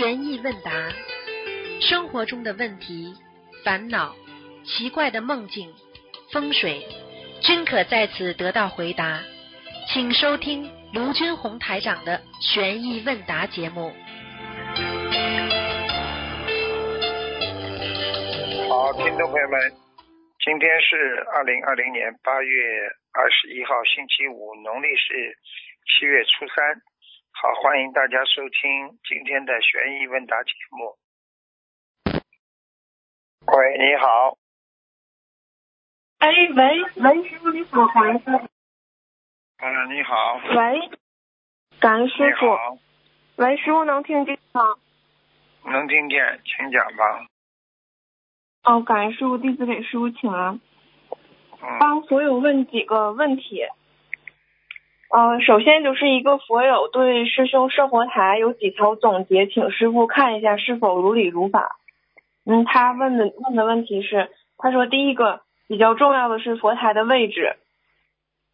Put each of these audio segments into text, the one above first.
悬疑问答，生活中的问题、烦恼、奇怪的梦境、风水，均可在此得到回答。请收听卢军红台长的悬疑问答节目。好，听众朋友们，今天是二零二零年八月二十一号，星期五，农历是七月初三。好，欢迎大家收听今天的悬疑问答节目。喂，你好，哎，喂喂，师傅你好，感恩师傅。嗯，你好，喂，感恩师你傅。好，喂，师傅能听见吗？能听见，请讲吧。哦，感恩师傅，弟子给师傅请安，嗯，帮所有问几个问题。呃，首先就是一个佛友对师兄设佛台有几条总结，请师傅看一下是否如理如法。嗯，他问的问的问题是，他说第一个比较重要的是佛台的位置，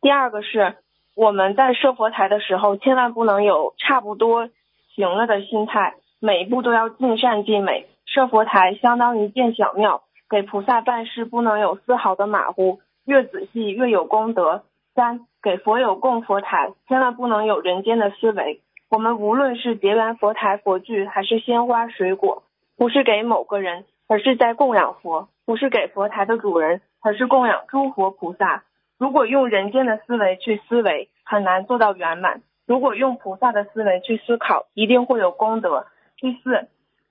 第二个是我们在设佛台的时候，千万不能有差不多行了的心态，每一步都要尽善尽美。设佛台相当于建小庙，给菩萨办事不能有丝毫的马虎，越仔细越有功德。三，给佛友供佛台，千万不能有人间的思维。我们无论是结缘佛台佛具，还是鲜花水果，不是给某个人，而是在供养佛；不是给佛台的主人，而是供养诸佛菩萨。如果用人间的思维去思维，很难做到圆满；如果用菩萨的思维去思考，一定会有功德。第四，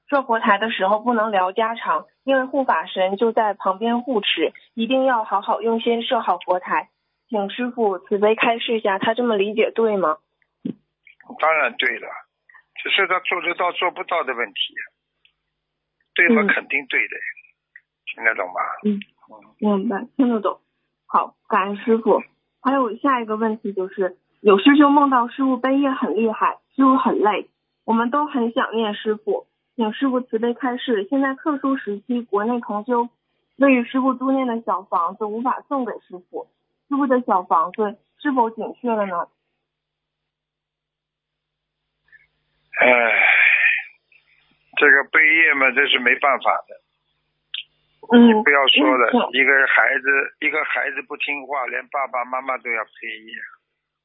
设佛台的时候不能聊家常，因为护法神就在旁边护持，一定要好好用心设好佛台。请师傅慈悲开示一下，他这么理解对吗？当然对了，只是他做得到做不到的问题。对嘛，嗯肯定对的，听得懂吗？嗯明白，听得懂。好，感恩师傅。还有下一个问题就是，有师兄梦到师傅背业很厉害，师傅很累，我们都很想念师傅，请师傅慈悲开示。现在特殊时期，国内同修为与师傅租念的小房子无法送给师傅，师傅的小房子是否紧缺了呢？哎，这个背业嘛，这是没办法的。嗯，不要说了，嗯一个孩子，一个孩子不听话，连爸爸妈妈都要背业，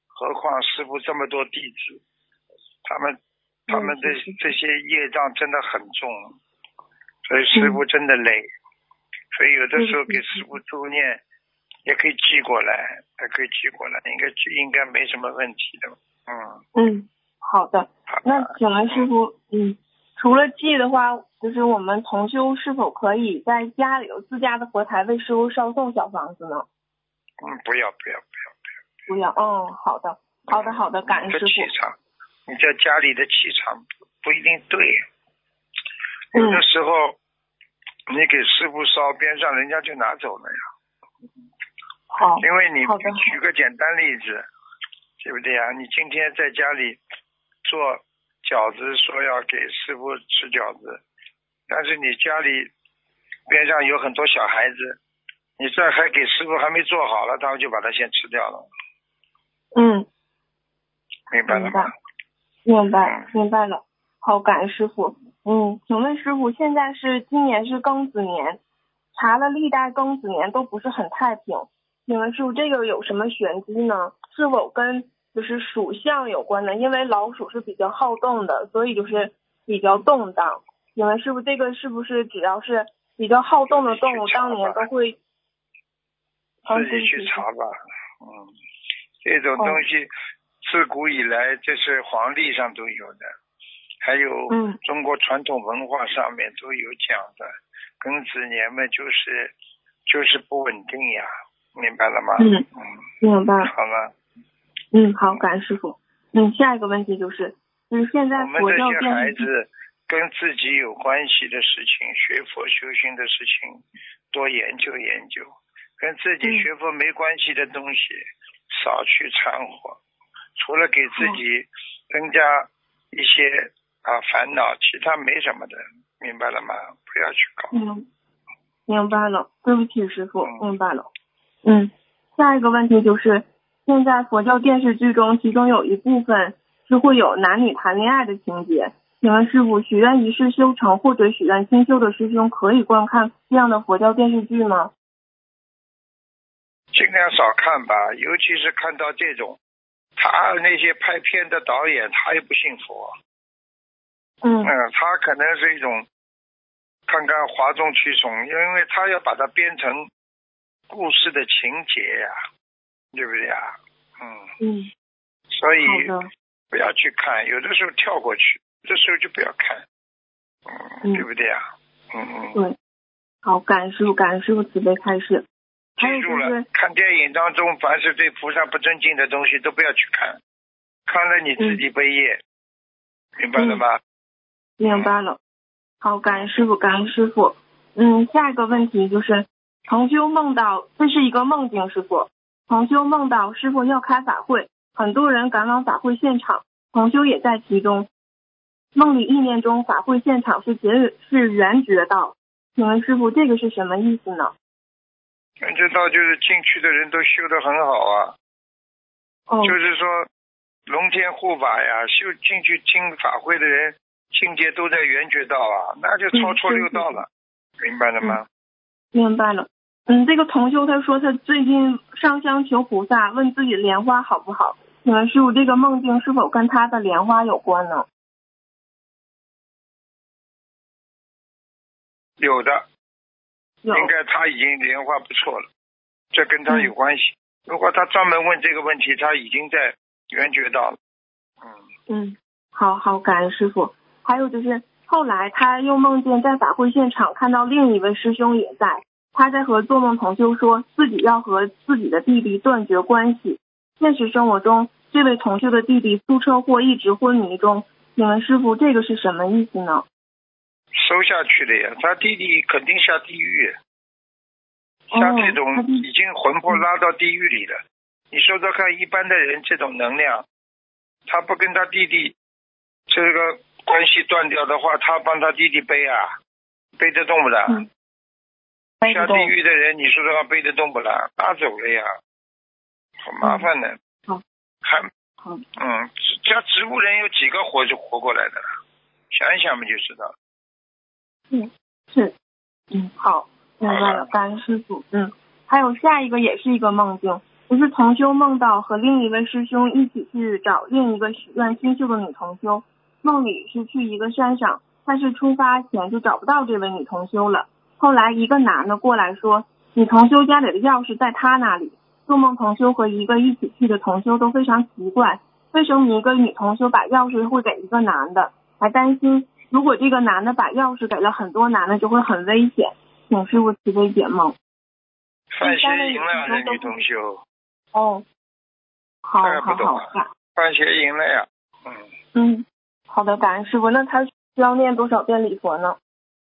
何况师傅这么多弟子，他们他们这这些业障真的很重，所以师傅真的累，所以有的时候给师傅助念，也可以寄过来，也可以寄过来，应该应该没什么问题的，嗯，嗯，好的。好那请问师傅，嗯，除了寄的话，就是我们同修是否可以在家里有自家的佛台为师傅烧送小房子呢？嗯，不要不要不要。不要，不要嗯，好的，好的，好的，感恩师傅。气场，你在家里的气场不不一定对。嗯有的时候，你给师傅烧，边上人家就拿走了呀。好，因为你举个简单例子，对不对啊？你今天在家里做饺子，说要给师傅吃饺子，但是你家里边上有很多小孩子，你这还给师傅还没做好了，他们就把它先吃掉了，嗯，明白了吗明白？明白，明白了。好，感恩师傅。嗯，请问师傅，现在是今年是庚子年，查了历代庚子年都不是很太平，请问师傅这个有什么玄机呢？是否跟就是属相有关呢？因为老鼠是比较好动的，所以就是比较动荡。请问师傅，这个是不是只要是比较好动的动物，当年都会？嗯自己去查吧。嗯，这种东西自古以来这是皇历上都有的，还有嗯中国传统文化上面都有讲的。庚子年嘛，就是就是不稳定呀，明白了吗？嗯嗯，明白。好了，嗯，好，感恩师傅。嗯，下一个问题就是，嗯，现在我们佛教这些孩电，子跟自己有关系的事情，学佛修心的事情，多研究研究；跟自己嗯学佛没关系的东西，少去掺和。除了给自己增加一些啊烦恼，其他没什么的，明白了吗？不要去搞。嗯，明白了，对不起师傅，嗯明白了。嗯，下一个问题就是，现在佛教电视剧中，其中有一部分是会有男女谈恋爱的情节，请问师傅，许愿一世修成或者许愿清修的师兄可以观看这样的佛教电视剧吗？尽量少看吧，尤其是看到这种，他那些拍片的导演，他也不信佛，嗯。嗯，他可能是一种看看哗众取宠，因为他要把它编成故事的情节呀、对不对呀？嗯，嗯，所以，不要去看，有的时候跳过去，有的时候就不要看，嗯，嗯对不对呀？嗯嗯。对，好，感恩师傅，感恩师傅慈悲开示。记住了就是，，看电影当中，凡是对菩萨不尊敬的东西都不要去看，看了你自己背业，明白了吗？明白了。好，感恩师傅，感恩师傅。嗯，下一个问题就是，同修梦到，这是一个梦境，师傅。同修梦到师傅要开法会，很多人赶往法会现场，同修也在其中。梦里意念中法会现场是觉是圆觉道，请问师傅这个是什么意思呢？圆觉道，就是进去的人都修得很好啊，哦，就是说龙天护法呀，修进去听法会的人境界都在圆觉道啊，那就超出六道了，明白了吗？明白了。嗯，这个同修他说他最近上香求菩萨，问自己莲花好不好？请问师傅，这个梦境是否跟他的莲花有关呢？有的，有。应该他已经莲花不错了，这跟他有嗯关系。如果他专门问这个问题，他已经在圆觉道了。嗯。嗯，好好，感恩师傅。还有就是后来他又梦见在法会现场看到另一位师兄也在，他在和做梦同修说自己要和自己的弟弟断绝关系。现实生活中，这位同修的弟弟出车祸一直昏迷中，请问师傅这个是什么意思呢？收下去了呀，他弟弟肯定下地狱。像这种已经魂魄拉到地狱里了，你说说看，一般的人这种能量，他不跟他弟弟这个关系断掉的话，他帮他弟弟背啊，背得动不啦？下地狱的人，你说的话，背得动不啦？拉走了呀，好麻烦的。嗯好还好嗯，加植物人有几个活就活过来的了？想一想不就知道了。嗯是，嗯，好，明白了，感恩师傅。嗯，还有下一个也是一个梦境，就是同修梦到和另一位师兄一起去找另一个许愿清秀的女同修，梦里是去一个山上，但是出发前就找不到这位女同修了。后来一个男的过来说，你同修家里的钥匙在他那里。做梦同修和一个一起去的同修都非常奇怪，为什么一个女同修把钥匙会给一个男的？还担心如果这个男的把钥匙给了很多男的，就会很危险。请师傅慈悲解梦。范学赢了，那女同修，哦，好好好范邪淫了呀。嗯，嗯，好的，感恩师傅。那他需要念多少遍礼佛呢？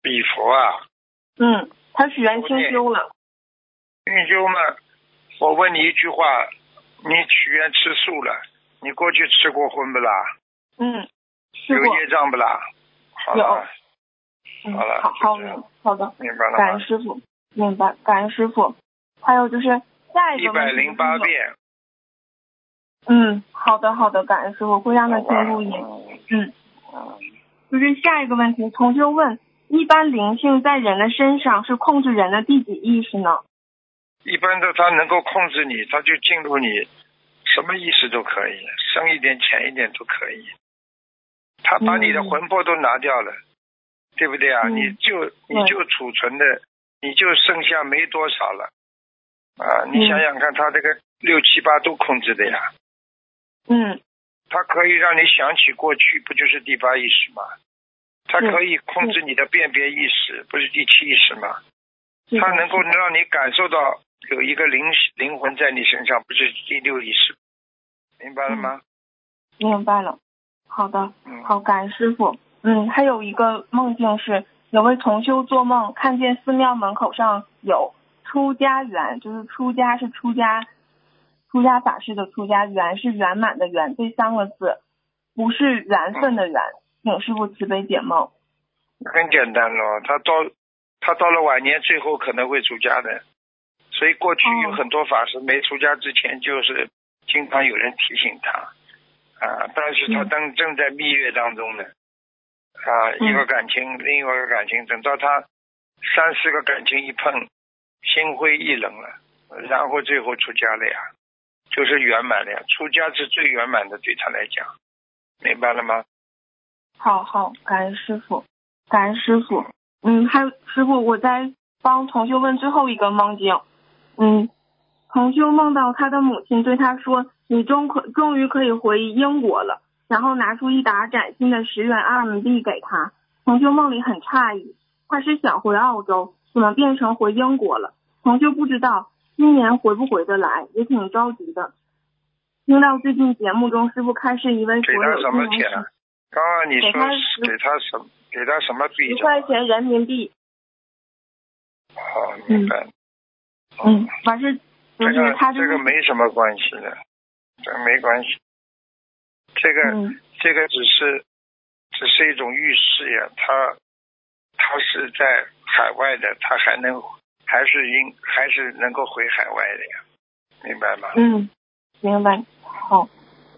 礼佛啊，嗯，他许愿清修了。运修嘛，我问你一句话，你许愿吃素了，你过去吃过荤不啦？嗯，吃有。业障不啦？好了，嗯，好了好好好的，明白感了吗？恩师傅，明白，感恩师傅。还有就是下一一个问题百零八。遍，嗯，好的好的，感恩师傅会让他好吧听录音。嗯就是下一个问题，同修问：一般灵性在人的身上是控制人的第几意识呢？一般的他能够控制你，他就进入你，什么意识都可以，深一点浅一点都可以。他把你的嗯魂魄都拿掉了，对不对啊？嗯你就你就储存的，你就剩下没多少了啊！你嗯想想看，他这个六七八都控制的呀，嗯它可以让你想起过去，不就是第八意识吗？它可以控制你的辨别意识，不是第七意识吗？它能够让你感受到有一个灵灵魂在你身上，不是第六意识，明白了吗？明白了。好的，嗯，好，感恩师傅。嗯，还有一个梦境是，有位同修做梦看见寺庙门口上有“出家园”，就是出家是出家，出家法师的出家，圆是圆满的圆，这三个字不是缘分的缘。请师傅慈悲解梦。很简单咯，他到他到了晚年，最后可能会出家的，所以过去有哦很多法师没出家之前，就是经常有人提醒他啊，但是他当正正在蜜月当中呢，啊，嗯一个感情，另外一个感情，等到他三四个感情一碰，心灰意冷了，然后最后出家了呀，就是圆满了呀。出家是最圆满的，对他来讲，明白了吗？好好，感恩师傅，感恩师傅。嗯，还有师傅，我在帮同修问最后一个梦境。嗯，同修梦到他的母亲对他说：“你终可终于可以回英国了。”然后拿出一沓崭新的十元阿门币给他。同修梦里很诧异，他是想回澳洲，怎么变成回英国了？同修不知道今年回不回得来，也挺着急的。听到最近节目中师傅开示一位给所有他什么金融钱啊？刚刚你说给他是十给他什给他什么币十？块钱人民币。好，明白。嗯，反正就这个这个没什么关系的，这个没关系。这个、嗯这个只是只是一种预示呀，他他是在海外的，他还能还是应还是能够回海外的呀，明白吗？嗯，明白。好，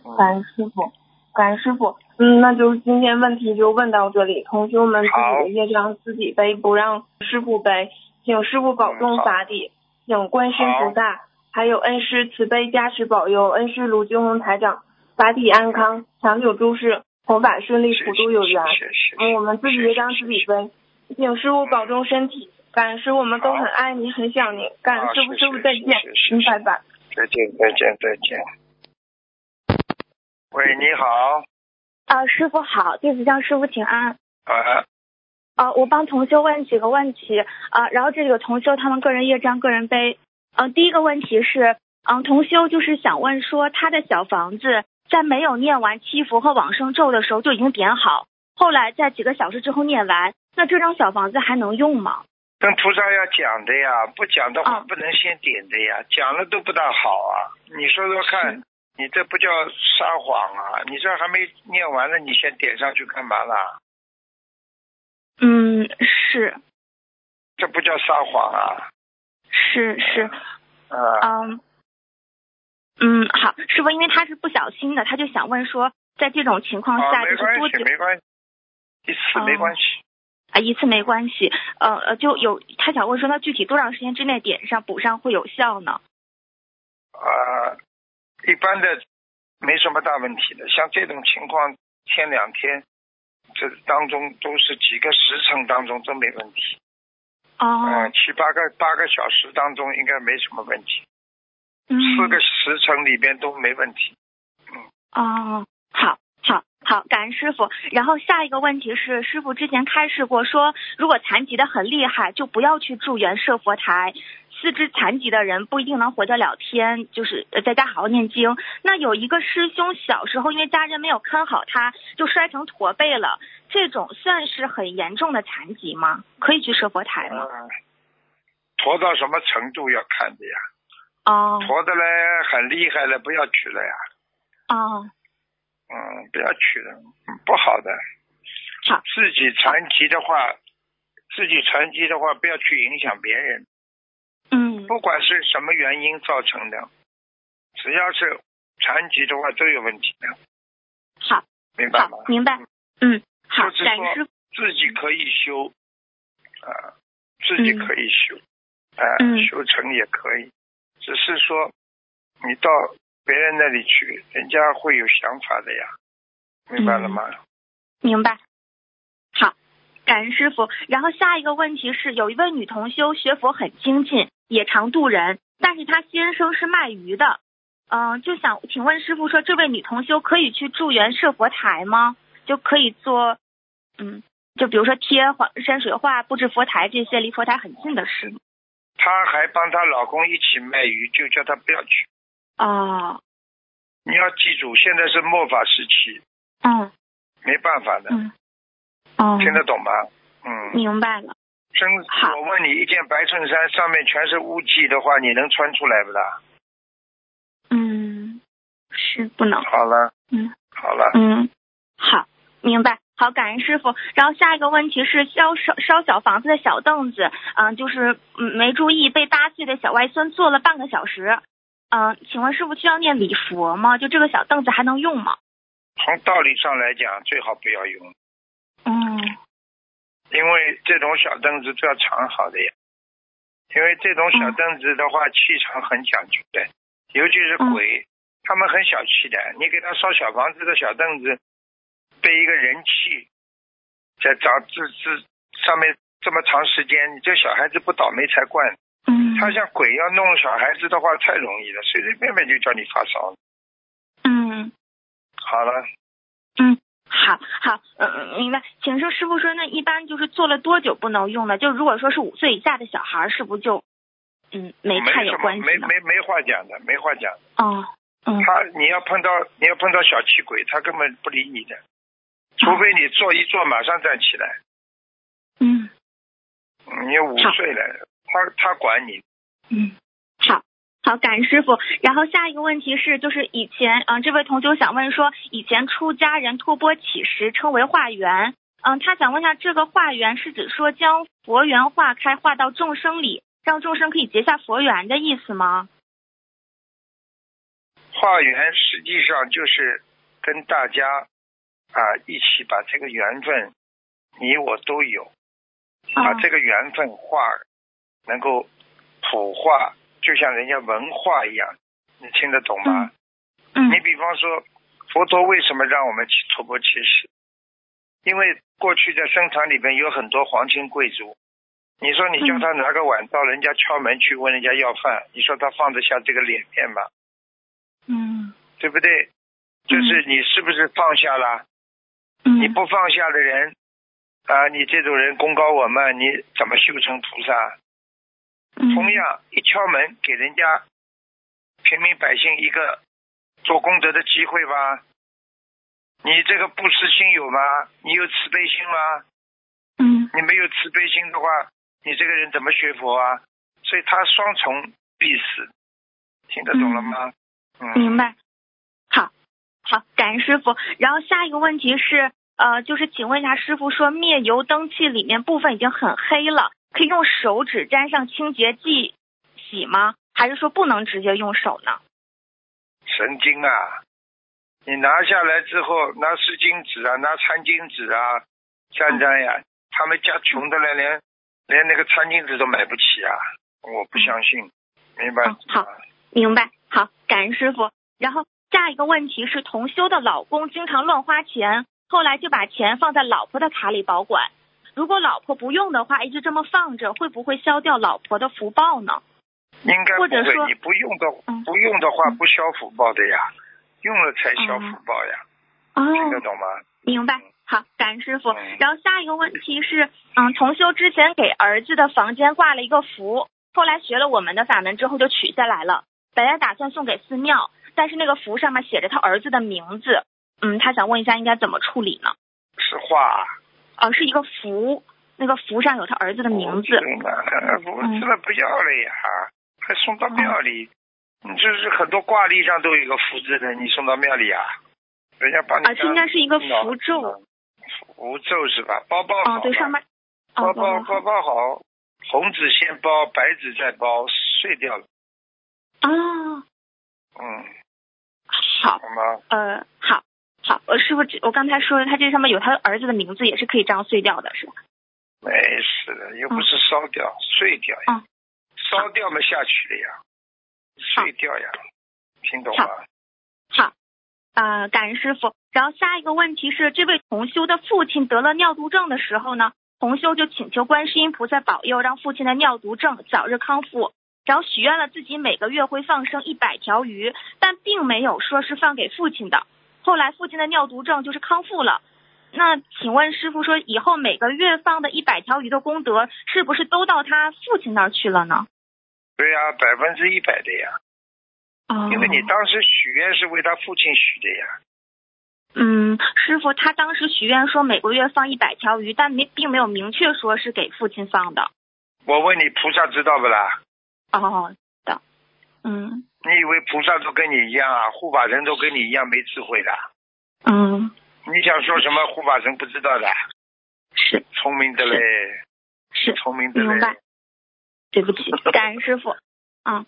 嗯感恩师傅，感恩师傅。嗯，那就是今天问题就问到这里，同学们自己的业障自己背，不让师傅背，请师傅保重法体，请观世音菩萨还有恩师慈悲加持保佑，恩师卢军红台长法体安康，长久诸事，弘法顺利，谢普渡有缘。我们自己业障自己背，请师傅保重身体。感恩师傅，我们都很爱您，很想您。感恩师傅，师傅再见拜拜。再见再见再见。喂，你好，啊，师傅好，弟子向师傅请安。啊，呃，我帮同修问几个问题啊、然后这里有同修他们个人业障个人背。嗯、第一个问题是，嗯、同修就是想问说，他的小房子在没有念完七福和往生咒的时候就已经点好，后来在几个小时之后念完，那这张小房子还能用吗？跟菩萨要讲的呀，不讲的话啊不能先点的呀，讲了都不大好啊。你说说看是，你这不叫撒谎啊？你这还没念完呢，你先点上去干嘛啦？嗯，是这不叫撒谎啊！是是，啊，嗯嗯，好，师傅，因为他是不小心的，他就想问说，在这种情况啊，下，没关系，就是多久没关系，一次哦没关系。啊，一次没关系，呃呃，就有他想问说，那具体多长时间之内点上补上会有效呢？啊，一般的没什么大问题的，像这种情况，天两天这当中都是几个时辰当中都没问题，哦。嗯，，七八个八个小时当中应该没什么问题，嗯，四个时辰里边都没问题。嗯。哦，好，好，好，感恩师傅。然后下一个问题是，师傅之前开示过说，如果残疾的很厉害，就不要去助缘设佛台。四肢残疾的人不一定能活得了天，就是呃在家好好念经。那有一个师兄小时候因为家人没有看好他，就摔成驼背了，这种算是很严重的残疾吗？可以去设佛台吗？嗯，驼到什么程度要看的呀？哦驼的嘞很厉害了，不要去了呀。哦，嗯，不要去了，嗯不好的。好，自己残疾的话，自己残疾的话，不要去影响别人。嗯，不管是什么原因造成的，只要是残疾的话都有问题的，好，明白吗好，？明白。嗯，好，就是说。自己可以修，啊、自己可以修，啊、嗯修成也可以，只是说你到别人那里去，人家会有想法的呀，明白了吗？明白。好，感恩师傅。然后下一个问题是，有一位女同修学佛很精进，也常度人，但是她先生是卖鱼的，嗯、就想请问师傅说，这位女同修可以去助缘设佛台吗？就可以做，嗯，就比如说贴画山水画、布置佛台这些离佛台很近的事吗？她还帮她老公一起卖鱼，就叫她不要去。哦，你要记住，现在是末法时期，嗯没办法的，嗯，哦，听得懂吗？嗯，明白了。真，好我问你，一件白衬衫上面全是污迹的话，你能穿出来不啦？嗯，是不能。好了，嗯。好了，嗯，好，明白。好，感恩师傅。然后下一个问题是烧烧烧小房子的小凳子，嗯、就是嗯没注意被八岁的小外孙坐了半个小时。嗯、请问师傅需要念礼佛吗？就这个小凳子还能用吗？从道理上来讲，最好不要用。嗯因为这种小凳子都要藏好的呀。因为这种小凳子的话，气场很讲究的，尤其是鬼，他们很小气的。你给他烧小房子的小凳子，被一个人气在长这这上面这么长时间，你这小孩子不倒霉才怪。嗯。他像鬼要弄小孩子的话，太容易了，随随便便就叫你发烧。嗯。好了。嗯。好好，嗯，明白。请说，师傅说，那一般就是做了多久不能用呢？就如果说是五岁以下的小孩，是不是就，嗯，没太有关系没没没话讲的，没话讲。哦，嗯。他你要碰到你要碰到小气鬼，他根本不理你的，除非你坐一坐马上站起来。嗯。你五岁了，他他管你。嗯。好，好感恩师傅。然后下一个问题是，就是以前，嗯，这位同学想问说，以前出家人托钵乞食称为化缘，嗯，他想问一下，这个化缘是指说将佛缘化开，化到众生里，让众生可以结下佛缘的意思吗？化缘实际上就是跟大家啊一起把这个缘分，你我都有，把这个缘分化，能够普化。就像人家文化一样，你听得懂吗？嗯。你比方说，佛陀为什么让我们去托钵乞食？因为过去在僧堂里面有很多皇亲贵族，你说你叫他拿个碗到人家敲门去问人家要饭，你说他放得下这个脸面吗？嗯。对不对？就是你是不是放下了？嗯。你不放下的人啊，你这种人功高我慢，你怎么修成菩萨？同样，一敲门给人家平民百姓一个做功德的机会吧。你这个布施心有吗？你有慈悲心吗？嗯。你没有慈悲心的话，你这个人怎么学佛啊？所以他双重必死，听得懂了吗？嗯。明白。好，好，感恩师傅。然后下一个问题是，呃，就是请问一下师傅，说灭油灯器里面部分已经很黑了。可以用手指沾上清洁剂洗吗？还是说不能直接用手呢？神经啊！你拿下来之后，拿湿巾纸啊，拿餐巾纸啊，沾沾呀。他们家穷的嘞，连连那个餐巾纸都买不起啊！我不相信，明白？好，明白。好，感恩师傅。然后下一个问题是，同修的老公经常乱花钱，后来就把钱放在老婆的卡里保管。如果老婆不用的话，一直这么放着，会不会消掉老婆的福报呢？应该不会。你不用的，不用的话不消福报的呀，用了才消福报呀。哦。听得懂吗？明白。好，感恩师傅。然后下一个问题是，嗯，同修之前给儿子的房间挂了一个符，后来学了我们的法门之后就取下来了，本来打算送给寺庙，但是那个符上面写着他儿子的名字，嗯，他想问一下应该怎么处理呢？是画。哦，是一个符，那个符上有他儿子的名字。我吃了不要了呀，还送到庙里。你这是很多挂历上都有一个福字的，你送到庙里啊？人家帮你。啊，这应该是一个符咒。符咒是吧？包包好。哦，对，上面。包包包包好，红纸先包，白纸再包，碎掉了。啊。嗯。好。好吗？呃，好。好，我师傅，我刚才说他这上面有他儿子的名字，也是可以这样碎掉的，是吧？没事的，又不是烧掉，碎掉呀。烧掉嘛下去了呀，碎掉呀，听懂吗？好，啊，感恩师傅。然后下一个问题是，这位同修的父亲得了尿毒症的时候呢，同修就请求观世音菩萨保佑，让父亲的尿毒症早日康复。然后许愿了自己每个月会放生一百条鱼，但并没有说是放给父亲的。后来父亲的尿毒症就是康复了，那请问师傅说以后每个月放的一百条鱼的功德是不是都到他父亲那儿去了呢？对呀，百分之一百的呀。哦。因为你当时许愿是为他父亲许的呀。嗯，师傅他当时许愿说每个月放一百条鱼，但没并没有明确说是给父亲放的。我问你，菩萨知道不啦？哦，的，嗯。你以为菩萨都跟你一样啊？护法神都跟你一样没智慧的？嗯。你想说什么？护法神不知道的？是。聪明的嘞。是。聪明的嘞。明白。对不起，感恩师傅。嗯。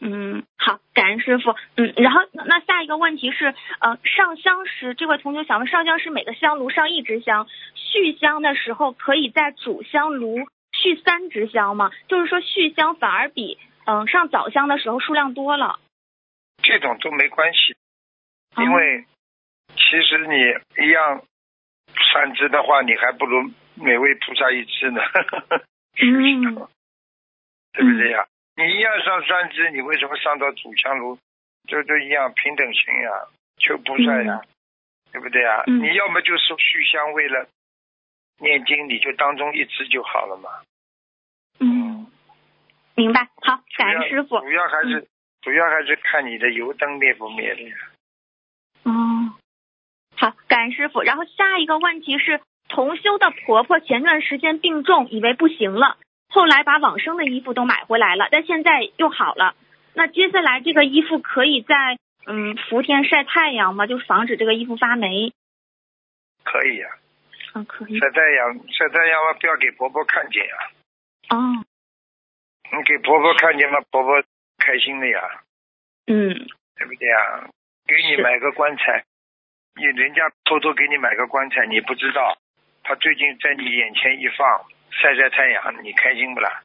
嗯，好，感恩师傅。嗯，然后那那下一个问题是，呃，上香时这位同学想问，上香时每个香炉上一支香，续香的时候可以在主香炉续三支香吗？就是说续香反而比嗯、上早香的时候数量多了。这种都没关系，哦因为其实你一样三支的话，你还不如每位菩萨一支呢。嗯 对不对呀？你一样上三支，你为什么上到主香炉？就都一样平等心呀，求菩萨呀，对不对呀？嗯你要么就是续香，为了念经，你就当中一支就好了嘛。嗯，明白。好，感恩师傅。主要还是、主要还是看你的油灯灭不灭的呀。哦，好，感恩师傅。然后下一个问题是，同修的婆婆前段时间病重，以为不行了，后来把往生的衣服都买回来了，但现在又好了。那接下来这个衣服可以在嗯伏天晒太阳吗？就防止这个衣服发霉。可以呀、嗯，可以。晒太阳，晒太阳嘛，不要给婆婆看见呀。哦，你给婆婆看见了，婆婆开心的呀，嗯对不对呀？给你买个棺材，你人家偷偷给你买个棺材，你不知道，他最近在你眼前一放，晒晒太阳，你开心不啦？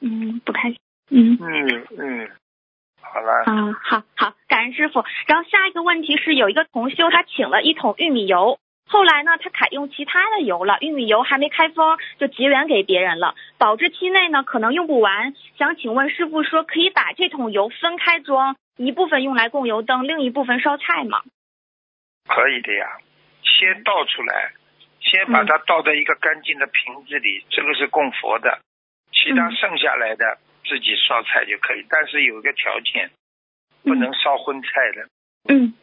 嗯，不开心。嗯。嗯嗯，好了，啊，好好，感恩师傅。然后下一个问题是，有一个同修他请了一桶玉米油，后来呢，他采用其他的油了，玉米油还没开封就结缘给别人了，保质期内呢可能用不完。想请问师傅说，可以把这桶油分开装，一部分用来供油灯，另一部分烧菜吗？可以的呀。先倒出来，先把它倒在一个干净的瓶子里，这个是供佛的，其他嗯剩下来的自己烧菜就可以，但是有一个条件，不能烧荤菜的，嗯，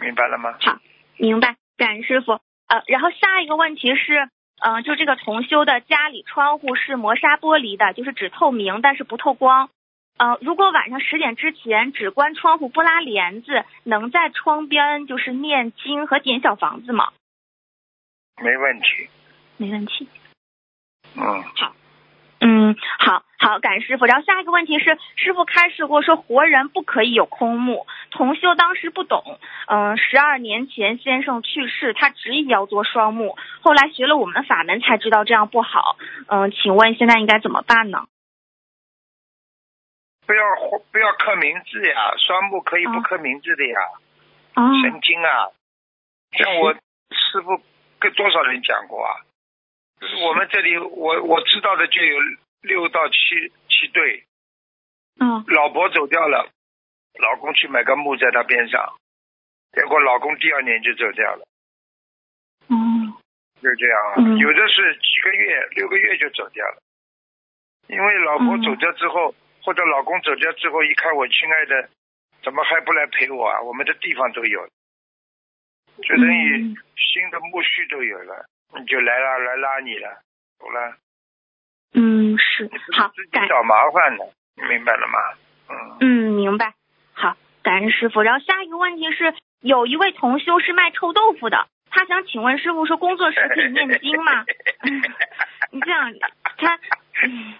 明白了吗？好明白，感恩师傅。呃，然后下一个问题是，嗯、就这个同修的家里窗户是磨砂玻璃的，就是只透明，但是不透光。呃，如果晚上十点之前只关窗户不拉帘子，能在窗边就是念经和点小房子吗？没问题。没问题。嗯，嗯，好好，感恩师傅。然后下一个问题是，师傅开示过说活人不可以有空墓，同修当时不懂。嗯、十二年前先生去世，他执意要做双目，后来学了我们的法门才知道这样不好。嗯、请问现在应该怎么办呢？不要不要刻名字呀，双目可以不哦刻名字的呀，哦，神经啊！像我师傅跟多少人讲过啊？我们这里我我知道的就有六到七七对，嗯。老婆走掉了，老公去买个墓在他边上，结果老公第二年就走掉了，嗯。就这样啊。嗯。有的是几个月、六个月就走掉了，因为老婆嗯。走掉之后，或者老公走掉之后，一看我亲爱的，怎么还不来陪我啊？我们的地方都有，就等于嗯。新的墓穴都有了，你就来了，来拉你了，懂了？嗯，是好自己找麻烦的，你明白了吗？嗯，嗯，明白。好，感恩师傅。然后下一个问题是，有一位同修是卖臭豆腐的，他想请问师傅说，工作时可以念经吗？你这样，他，嗯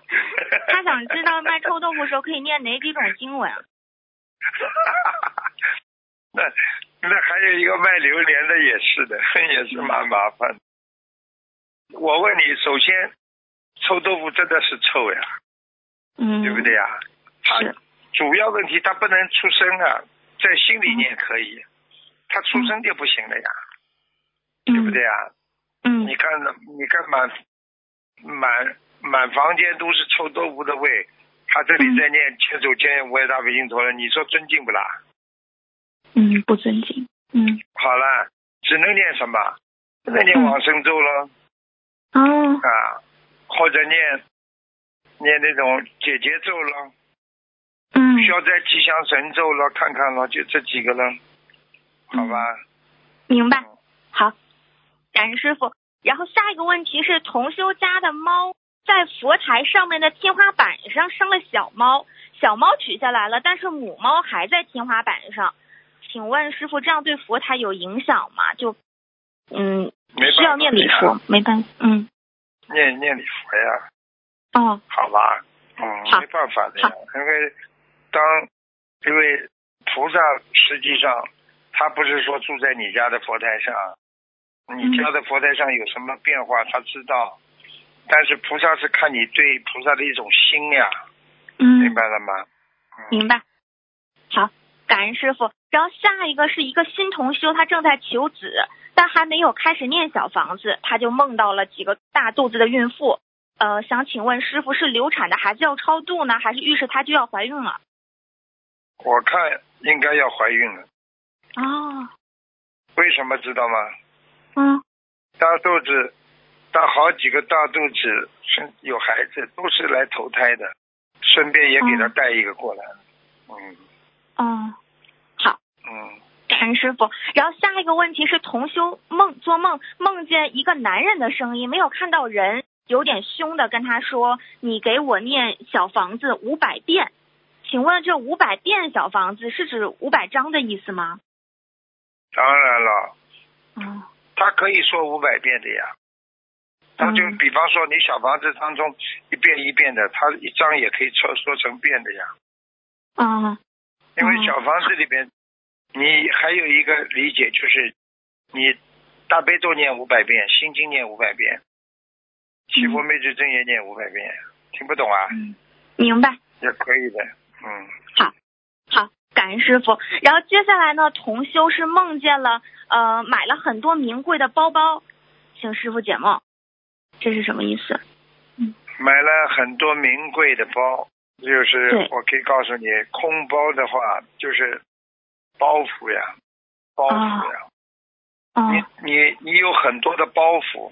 他想知道卖臭豆腐时候可以念哪几种经文啊？那那还有一个卖榴莲的也是的，也是蛮麻烦的。我问你，首先臭豆腐真的是臭呀，嗯，对不对？呀？它是，主要问题它不能出声啊，在心里念可以，它出声就不行了呀，对不对呀？嗯你看，你看满满满房间都是臭豆腐的味，他这里在念千手千眼无碍大悲心陀了，你说尊敬不啦？嗯，不尊敬。嗯好了，只能念什么？只能念往生咒了、哦啊，或者念念那种解结咒了，嗯消灾吉祥神咒了，看看了，就这几个了，好吧？明白。好，感恩师傅。然后下一个问题是，同修家的猫在佛台上面的天花板上生了小猫，小猫取下来了，但是母猫还在天花板上。请问师傅，这样对佛台有影响吗？就嗯，需要念礼呀。佛，没办嗯。念念礼佛呀，哦。好吧？嗯，好。没办法的呀，因为当因为菩萨实际上他不是说住在你家的佛台上，你家的佛台上有什么变化他知道，但是菩萨是看你对菩萨的一种心呀，嗯，明白了吗？嗯。明白。好，感恩师傅。然后下一个是一个新同修，他正在求子，但还没有开始念小房子，他就梦到了几个大肚子的孕妇。呃，想请问师傅，是流产的孩子要超度呢，还是预示她就要怀孕了？我看应该要怀孕了，哦，为什么知道吗？嗯，大肚子，大好几个大肚子是有孩子，都是来投胎的，顺便也给他嗯带一个过来。嗯哦，好，嗯，感恩师傅。然后下一个问题是，同修梦做梦梦见一个男人的声音，没有看到人，有点凶的跟他说：“你给我念小房子五百遍。”请问这五百遍小房子是指五百张的意思吗？当然了，嗯，他可以说五百遍的呀。他就嗯比方说，你小房子当中一遍一遍的，他一张也可以说说成遍的呀。嗯因为嗯小房子里边，你还有一个理解就是，你大悲咒念五百遍，心经念五百遍，七佛灭罪真言念五百遍，听不懂啊？嗯，明白。也可以的，嗯。好，好感恩师傅。然后接下来呢，同修是梦见了呃买了很多名贵的包包，请师傅解梦，这是什么意思？嗯买了很多名贵的包，就是我可以告诉你，空包的话就是包袱呀，包袱呀。哦你你你有很多的包袱，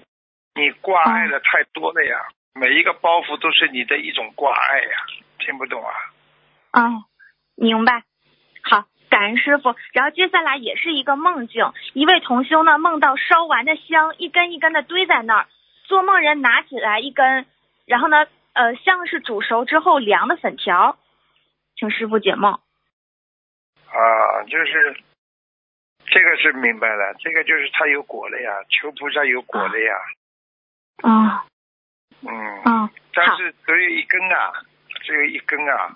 你挂碍的太多了呀。每一个包袱都是你的一种挂碍呀，听不懂啊？哦，明白。好，感恩师傅。然后接下来也是一个梦境，一位同修呢梦到烧完的香一根一根的堆在那儿，做梦人拿起来一根，然后呢，呃，像是煮熟之后凉的粉条，请师傅解梦。啊，就是这个是明白了，这个就是他有果了呀，求菩萨有果了呀，啊。嗯，嗯，但是只有一根啊，只有一根啊，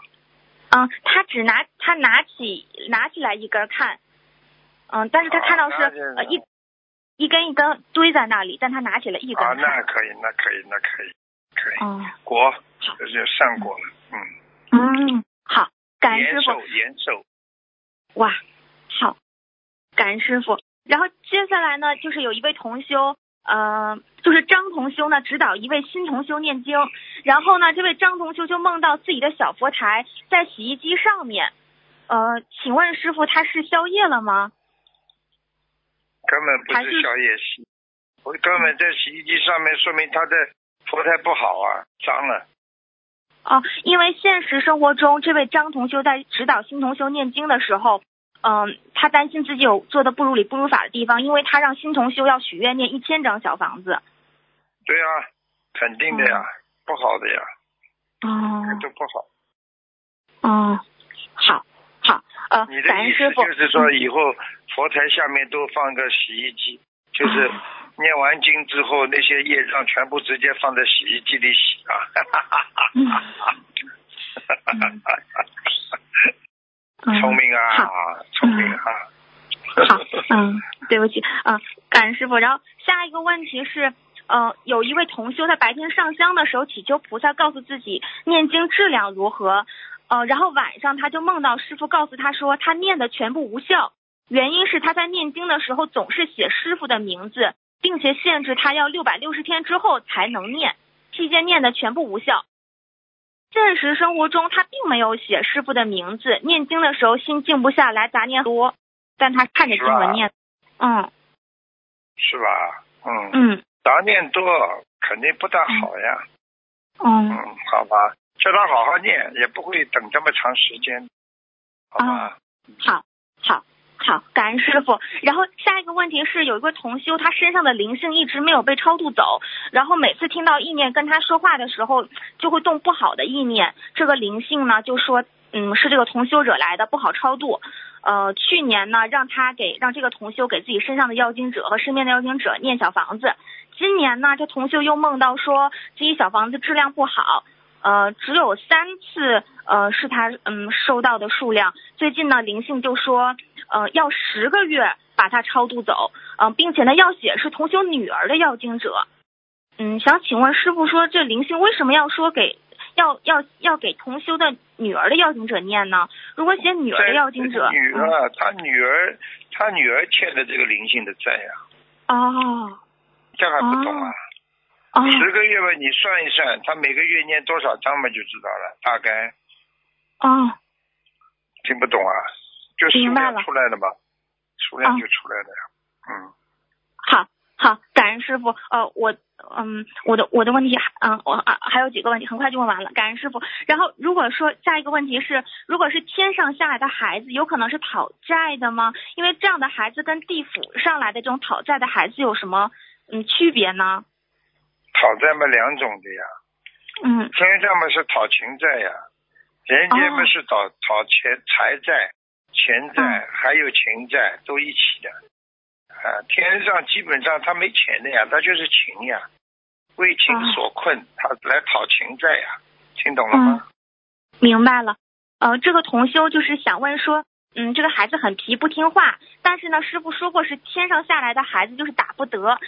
嗯，他只拿他拿起拿起来一根看，嗯，但是他看到是、呃一一根一根堆在那里，但他拿起了一根啊，那可以，那可以，那可以，可以，哦，果好这就善果了，嗯，嗯，好，感恩师傅。延寿延寿，哇，好，感恩师傅。然后接下来呢，就是有一位同修，呃，就是张同修呢指导一位新同修念经，然后呢，这位张同修就梦到自己的小佛台在洗衣机上面，呃，请问师傅他是宵夜了吗？根本不是是宵夜洗，我根本在洗衣机上面，说明他的佛台不好啊，脏了。哦，因为现实生活中，这位张同修在指导新同修念经的时候，嗯，他担心自己有做的不如理不如法的地方，因为他让新同修要许愿念一千张小房子。对呀、肯定的呀，不好的呀，哦这都不好。哦，好，好，呃，你的意。思就是说，嗯以后佛台下面都放个洗衣机，就是哦念完经之后，那些业障全部直接放在洗衣机里洗啊。哈哈哈哈哈聪明啊好，聪明啊。好，嗯，对不起，嗯，感恩师傅。然后下一个问题是，呃，有一位同修在白天上香的时候祈求菩萨告诉自己念经质量如何，呃，然后晚上他就梦到师傅告诉他说他念的全部无效，原因是他在念经的时候总是写师傅的名字，并且限制他要六百六十天之后才能念，期间念的全部无效。现实生活中，他并没有写师傅的名字，念经的时候心静不下来，杂念多，但他看着经文念，嗯是吧？嗯，嗯杂念多肯定不大好呀。嗯嗯，好吧，叫他好好念，也不会等这么长时间，好吧？好，好，好，感恩师傅。然后下一个问题是，有一个同修，他身上的灵性一直没有被超度走，然后每次听到意念跟他说话的时候，就会动不好的意念。这个灵性呢，就说，嗯，是这个同修惹来的，不好超度。呃，去年呢，让他给让这个同修给自己身上的妖精者和身边的妖精者念小房子。今年呢，这同修又梦到说自己小房子质量不好，呃，只有三次，呃，是他嗯收到的数量。最近呢，灵性就说，呃，要十个月把他超度走，嗯、并且呢，要写是同修女儿的要经者。嗯，想请问师傅说，这灵性为什么要说给要要要给同修的女儿的要经者念呢？如果写女儿的要经者，女儿啊，他女儿，他女儿欠的这个灵性的债呀、嗯、哦这还不懂啊？哦十个月吧，你算一算，他每个月念多少章嘛，就知道了，大概哦，听不懂啊？就数量明白了出来了嘛，数量哦就出来了呀。嗯，好好，感恩师傅。呃，我嗯，我的我的问题还嗯，我啊还有几个问题，很快就问完了。感恩师傅。然后如果说下一个问题是，如果是天上下来的孩子，有可能是讨债的吗？因为这样的孩子跟地府上来的这种讨债的孩子有什么嗯区别呢？讨债嘛两种的呀，嗯天上嘛是讨情债呀，人间嘛是讨讨钱财债、钱债、还有情债都一起的。啊，天上基本上他没钱的呀，他就是情呀，为情所困，他来讨情债呀，听懂了吗？明白了。呃，这个同修就是想问说，嗯，这个孩子很皮不听话，但是呢，师傅说过是天上下来的孩子就是打不得。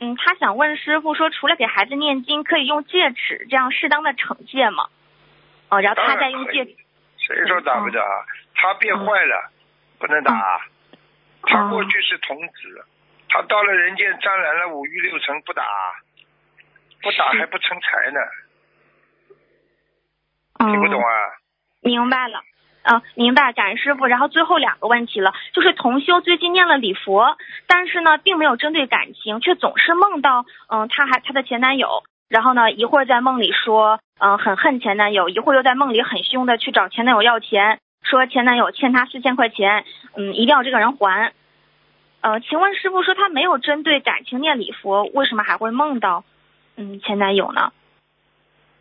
嗯，他想问师傅说，除了给孩子念经，可以用戒尺这样适当的惩戒吗？哦，然后他再用戒谁说打不得啊？他变坏了，不能打。啊他过去是童子，他到了人间沾染了五欲六尘，不打，不打还不成才呢，嗯听不懂啊？明白了。嗯，明白，感恩师傅。然后最后两个问题了，就是同修最近念了礼佛，但是呢，并没有针对感情，却总是梦到，嗯，她还她的前男友，然后呢，一会儿在梦里说，嗯，很恨前男友，一会儿又在梦里很凶的去找前男友要钱，说前男友欠她四千块钱，嗯，一定要这个人还。呃，请问师傅说他没有针对感情念礼佛，为什么还会梦到，嗯，前男友呢？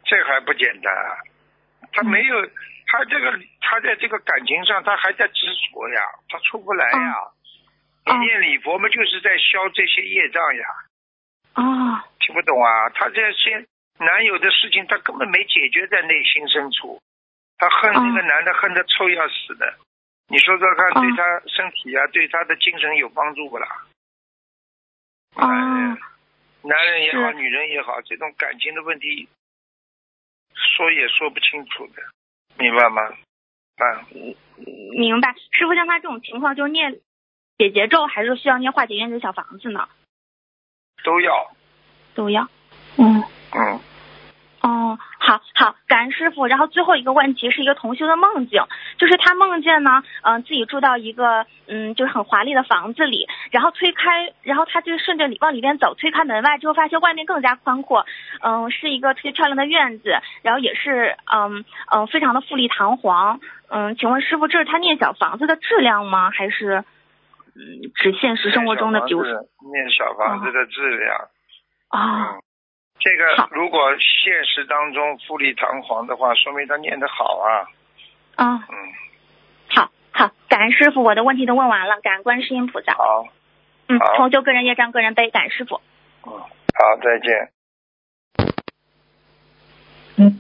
这还不简单啊？他没有，他这个他在这个感情上，他还在执着呀，他出不来呀。你嗯念礼佛嘛，就是在消这些业障呀，哦，听不懂啊？他这些男友的事情，他根本没解决在内心深处，他恨嗯那个男的恨得臭要死的。你说说看，嗯对他身体啊，对他的精神有帮助不啦？男人也好，女人也好，这种感情的问题，说也说不清楚的，明白吗？啊，明白。师傅，像他这种情况，就是念解结咒，还是需要念化解冤结小房子呢？都要，都要。嗯。嗯，哦，好好，感恩师傅。然后最后一个问题是一个同修的梦境，就是他梦见呢，嗯、自己住到一个嗯，就是很华丽的房子里，然后推开，然后他就顺着里往里边走，推开门外之后，发现外面更加宽阔，嗯、是一个特别漂亮的院子，然后也是嗯嗯、非常的富丽堂皇。嗯，请问师傅，这是他念小房子的质量吗？还是嗯，指现实生活中的，比如说念小房子的质量，啊、嗯，这个如果现实当中富丽堂皇的话，说明他念得好啊，啊，嗯，好好，感恩师傅，我的问题都问完了，感恩观世音菩萨。好，嗯，好。同修个人业障个人背，感恩师傅。嗯，好，再见。嗯，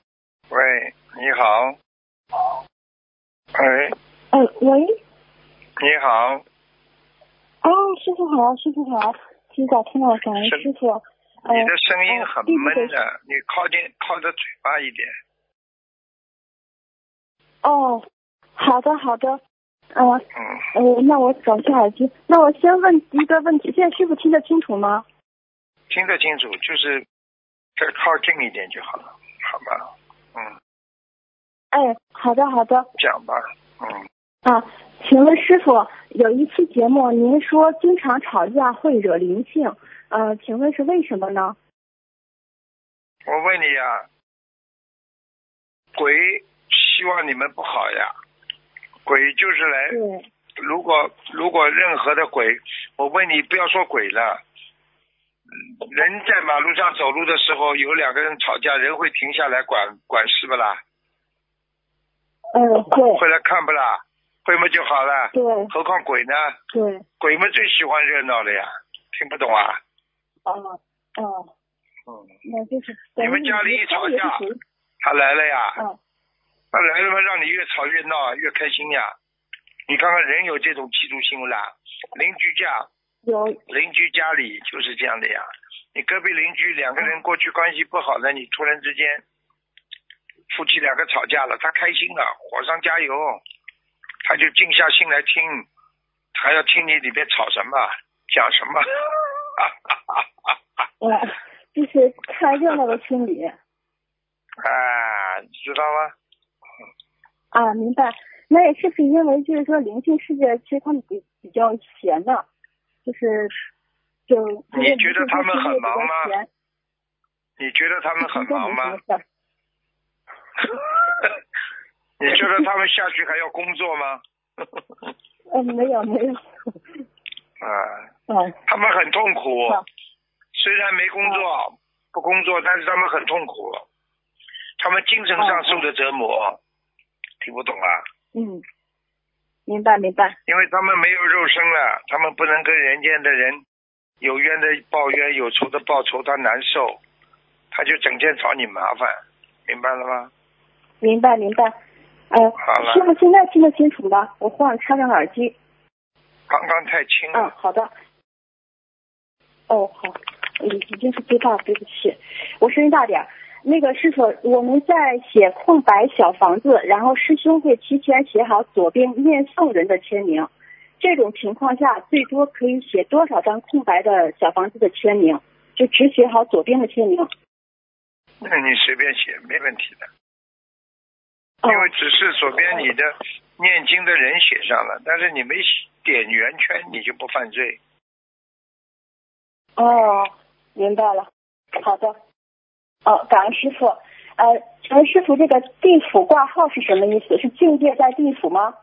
喂，你好。喂，哎，喂，你好，哦，师傅好，师傅好，提早听到，感恩是。师傅。呃你的声音很闷的，你靠近靠着嘴巴一点。哦，好的好的，呃嗯，呃，那我找下耳机。那我先问一个问题，现在师傅听得清楚吗？听得清楚，就是再靠近一点就好了，好吧？嗯，哎，好的好的。讲吧。嗯，啊，请问师傅，有一期节目您说经常吵架会惹灵性，呃，请问是为什么呢？我问你呀、鬼希望你们不好呀，鬼就是来对，如果如果任何的鬼，我问你，不要说鬼了，嗯人在马路上走路的时候，有两个人吵架，人会停下来管管事不啦？嗯，会，会来看不啦？会嘛就好了。对何况鬼呢？对，鬼们最喜欢热闹了呀，听不懂啊？哦哦，嗯，那就是你们家里一吵架他来了呀，嗯他来了嘛，让你越吵越闹，越开心呀。你看看人有这种嫉妒心不啦？邻居家有邻居家里就是这样的呀。你隔壁邻居两个人过去关系不好的，你突然之间夫妻两个吵架了，他开心了，火上加油，他就静下心来听，还要听你里边吵什么，讲什么。呃，就是看热闹的心理啊，知道吗？啊，明白。那也是不是因为就是说灵性世界其实他们比比较闲的，就是就就是你觉得他们很忙吗闲你觉得他们很忙吗？你觉得他们下去还要工作吗？呃，没有没有，啊，嗯他们很痛苦好，虽然没工作，不工作，但是他们很痛苦，他们精神上受的折磨，听不懂啊？嗯，明白明白，因为他们没有肉身了，他们不能跟人间的人有冤的报冤，有仇的报仇，他难受，他就整天找你麻烦，明白了吗？明白明白。呃好了，师傅现在听得清楚吗？我换插上耳机。刚刚太轻了嗯，了，好的。哦，好，已已经是最大，对不起，我声音大点儿。那个师傅，我们在写空白小房子，然后师兄会提前写好左边念诵人的签名。这种情况下，最多可以写多少张空白的小房子的签名？就只写好左边的签名。那你随便写没问题的，哦因为只是左边你的念经的人写上了，但是你没点圆圈，你就不犯罪。哦，明白了。好的。哦，感恩师傅。呃，请问师傅，这个地府挂号是什么意思？是境界在地府吗？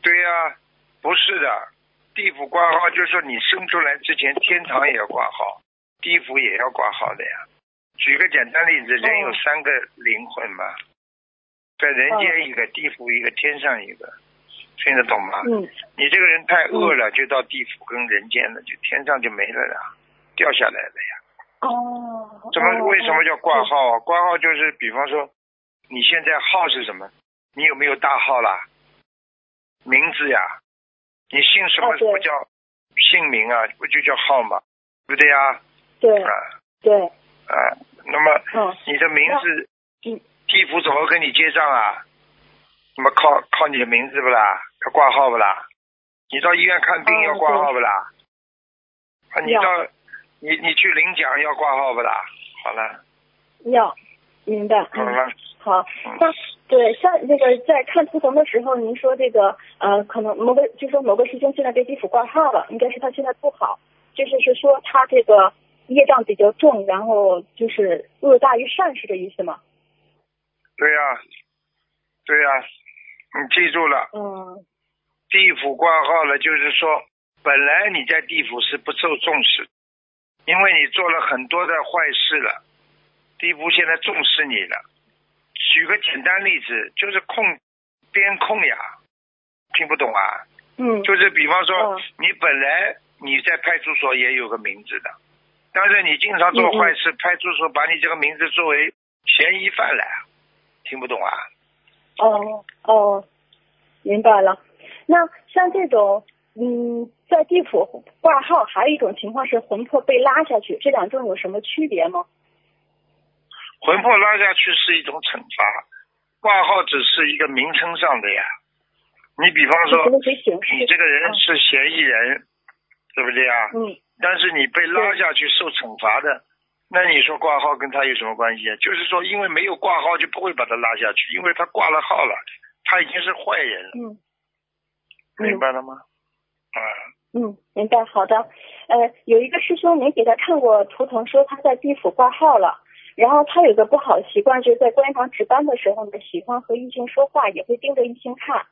对呀、不是的，地府挂号就是说你生出来之前，天堂也要挂号，地府也要挂号的呀。举个简单例子，人有三个灵魂嘛，在人间一个，地府一个，天上一个，听得懂吗？嗯。你这个人太恶了，就到地府跟人间了，就天上就没了呀，掉下来了呀。哦。怎么哦为什么叫挂？哦号啊？挂号就是，比方说，你现在号是什么？你有没有大号啦？名字呀？你姓什么不叫姓名啊？不就叫号吗？对不对呀？对啊对，啊，那么嗯你的名字，地地府怎么跟你结账啊？那么靠靠你的名字不啦？要挂号不啦？你到医院看病哦要挂号不啦？啊，你到你你去领奖要挂号不啦？好了，要明白。嗯，好了，好。嗯那对，像那个在看图腾的时候，您说这个呃，可能某个就说某个师兄现在被地府挂号了，应该是他现在不好，就是是说他这个业障比较重，然后就是恶大于善，是这意思吗？对呀、对呀、你记住了，嗯地府挂号了，就是说，本来你在地府是不受重视，因为你做了很多的坏事了，地府现在重视你了。举个简单例子，就是控边控呀，听不懂啊？嗯就是比方说嗯，你本来你在派出所也有个名字的，但是你经常做坏事，派出所把你这个名字作为嫌疑犯来，听不懂啊？哦哦，明白了。那像这种嗯，在地府挂号，还有一种情况是魂魄被拉下去，这两种有什么区别吗？魂魄拉下去是一种惩罚，挂号只是一个名称上的呀。你比方说？你这个人是嫌疑人，对不对啊？嗯但是你被拉下去受惩罚的，那你说挂号跟他有什么关系啊？就是说，因为没有挂号，就不会把他拉下去，因为他挂了号了，他已经是坏人了，嗯明白了吗？啊，嗯，嗯明白。好的。呃，有一个师兄，您给他看过图腾，说他在地府挂号了。然后他有个不好的习惯，就是在观音堂值班的时候呢，喜欢和异性说话，也会盯着异性看。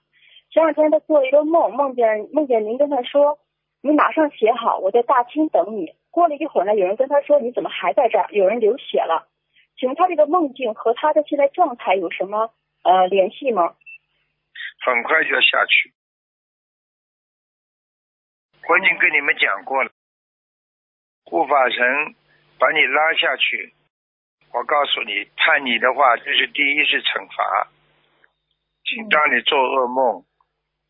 前两天他做了一个梦，梦见梦见您跟他说：“你马上写好，我在大厅等你。”过了一会儿呢，有人跟他说：“你怎么还在这儿？”有人流血了。请问他这个梦境和他的现在状态有什么呃联系吗？很快就要下去。我已经跟你们讲过了，护法神把你拉下去，我告诉你，判你的话，就是第一是惩罚，请让你做噩梦，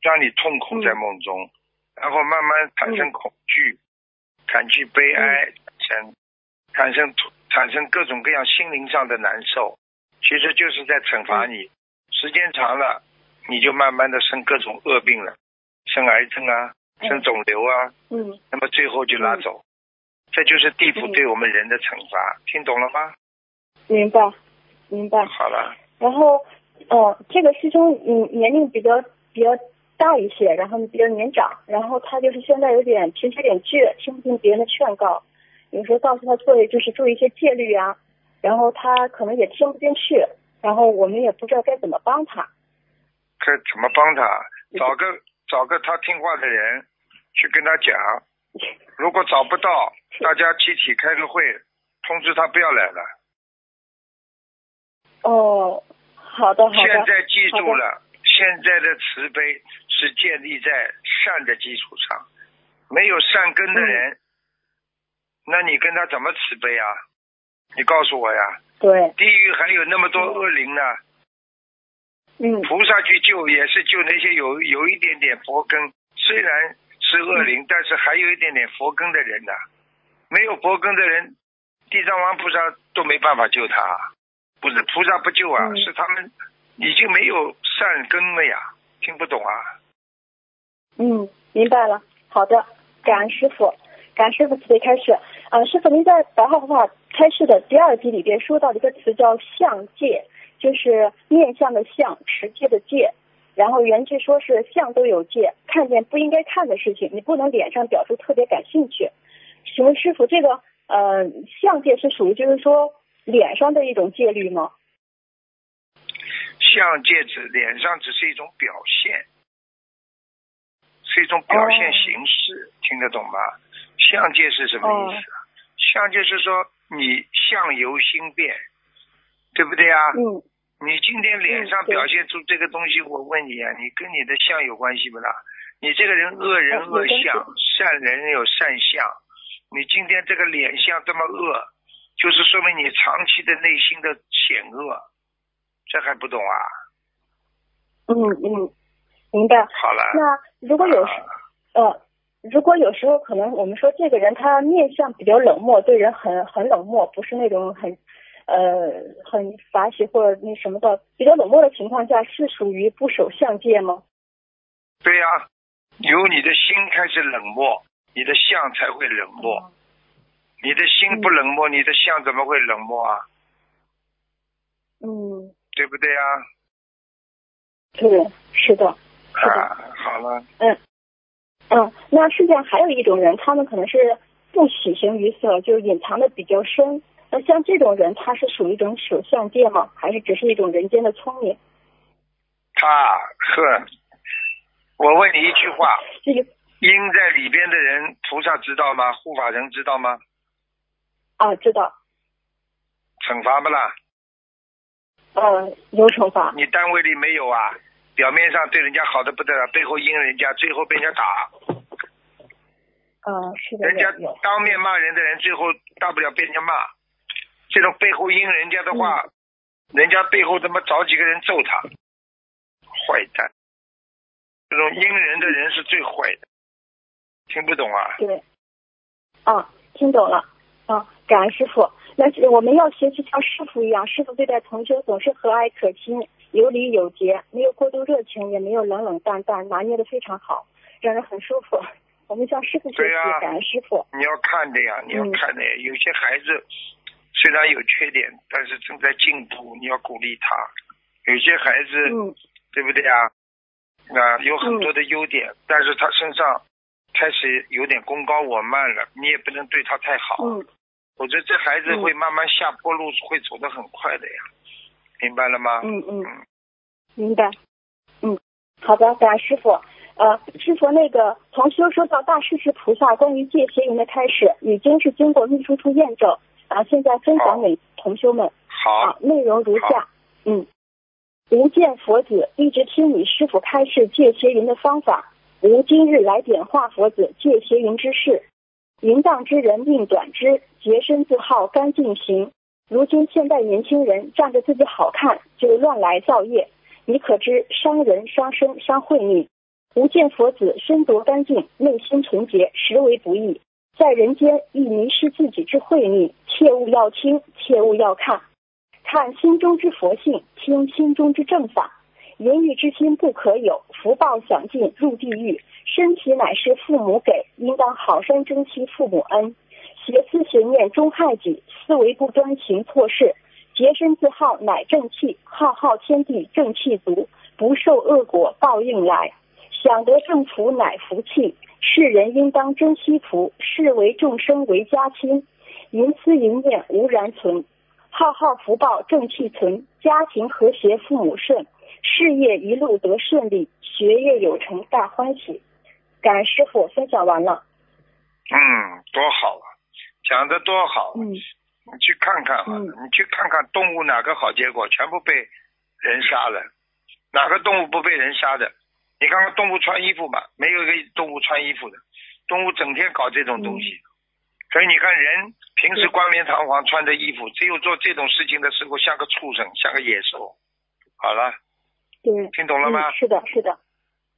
让你痛苦在梦中，然后慢慢产生恐惧，感觉悲哀，产产生产生各种各样心灵上的难受，其实就是在惩罚你。时间长了，你就慢慢的生各种恶病了，生癌症啊，生肿瘤啊，嗯，那么最后就拉走，这就是地府对我们人的惩罚，听懂了吗？明白，明白。好了，然后，呃，这个师兄嗯年龄比较比较大一些，然后比较年长，然后他就是现在有点脾气有点倔，听不进别人的劝告，有时候告诉他做就是做一些戒律啊，然后他可能也听不进去，然后我们也不知道该怎么帮他。该怎么帮他？找个找个他听话的人去跟他讲，如果找不到，大家集体开个会，通知他不要来了。哦，好的好的。现在记住了，现在的慈悲是建立在善的基础上，没有善根的人，那你跟他怎么慈悲啊？你告诉我呀。对。地狱还有那么多恶灵呢。嗯。菩萨去救也是救那些有有一点点佛根，虽然是恶灵，但是还有一点点佛根的人呢。没有佛根的人，地藏王菩萨都没办法救他。不是菩萨不救啊，是他们已经没有善根了呀，听不懂啊？嗯，明白了。好的，感恩师傅，感恩师傅慈悲开示。呃，师傅您在白话佛法开示的第二集里边说到的一个词叫相戒，就是面相的相，持戒的戒。然后原句说是相都有戒，看见不应该看的事情，你不能脸上表示特别感兴趣。请问师傅，这个呃相戒是属于就是说？脸上的一种戒律吗？相戒指脸上只是一种表现，是一种表现形式，听得懂吗？相戒是什么意思？相戒是说你相由心变，对不对啊？嗯。你今天脸上表现出这个东西，我问你啊，你跟你的相有关系不啦？你这个人恶人恶相，善人有善相，你今天这个脸相这么恶。就是说明你长期的内心的险恶，这还不懂啊？嗯嗯，明白。好了。那如果有时，呃，如果有时候可能我们说这个人他面相比较冷漠，对人很很冷漠，不是那种很呃很法喜或者那什么的，比较冷漠的情况下，是属于不守相戒吗？对呀，由你的心开始冷漠，你的相才会冷漠。你的心不冷漠，你的相怎么会冷漠啊？嗯，对不对啊？对，是的，是的。好了。嗯嗯，那世界上还有一种人，他们可能是不喜形于色，就是隐藏的比较深。那像这种人，他是属于一种守相界吗？还是只是一种人间的聪明？他是，我问你一句话：阴在里边的人，菩萨知道吗？护法人知道吗？啊，知道。惩罚不啦？嗯，有惩罚。你单位里没有啊？表面上对人家好的不得了，背后阴人家，最后被人家打。嗯，是的。人家当面骂人的人，最后大不了被人家骂。这种背后阴人家的话，人家背后怎么找几个人揍他。坏蛋。这种阴人的人是最坏的。听不懂啊？对。啊，听懂了。啊，感恩师傅。那我们要学习像师傅一样，师傅对待同修总是和蔼可亲、有礼有节，没有过度热情，也没有冷冷淡淡，拿捏的非常好，让人很舒服。我们向师傅学习，感恩师傅。你要看的呀，你要看的呀。有些孩子虽然有缺点，但是正在进步，你要鼓励他。有些孩子，嗯对不对啊？啊，有很多的优点，但是他身上。开始有点功高我慢了，你也不能对他太好，我觉得这孩子会慢慢下坡路，会走得很快的呀，明白了吗？嗯嗯，明白。嗯，好的，感恩师傅。呃，师傅，那个从修说到大势至菩萨关于戒邪淫的开始，已经是经过秘书处验证，啊，现在分享给同修们。好。内容如下。嗯。无见佛子一直听你师傅开示戒邪淫的方法。吾今日来点化佛子戒邪淫之事，淫荡之人命短之，洁身自好干净行。如今现代年轻人仗着自己好看就乱来造业，你可知伤人伤身伤慧命？无见佛子身夺干净，内心纯洁，实为不易。在人间亦迷失自己之慧命，切勿要听，切勿要看，看心中之佛性，听心中之正法。淫欲之心不可有，福报享尽入地狱。身体乃是父母给，应当好生珍惜父母恩。邪思邪念终害己，思维不端行错事，洁身自好乃正气，浩浩天地正气足，不受恶果报应来。想得正福乃福气，世人应当珍惜福，视为众生为家亲。淫思淫念无然存，浩浩福报正气存，家庭和谐父母顺，事业一路得顺利，学业有成大欢喜。感恩师傅分享完了。嗯，多好啊！讲的多好，嗯你去看看啊，嗯你去看看动物哪个好结果，全部被人杀了，哪个动物不被人杀的？你看看动物穿衣服嘛，没有一个动物穿衣服的，动物整天搞这种东西，所以你看人平时冠冕堂皇穿着衣服，只有做这种事情的时候像个畜生，像个野兽。好了，对，听懂了吗？嗯，是的，是的，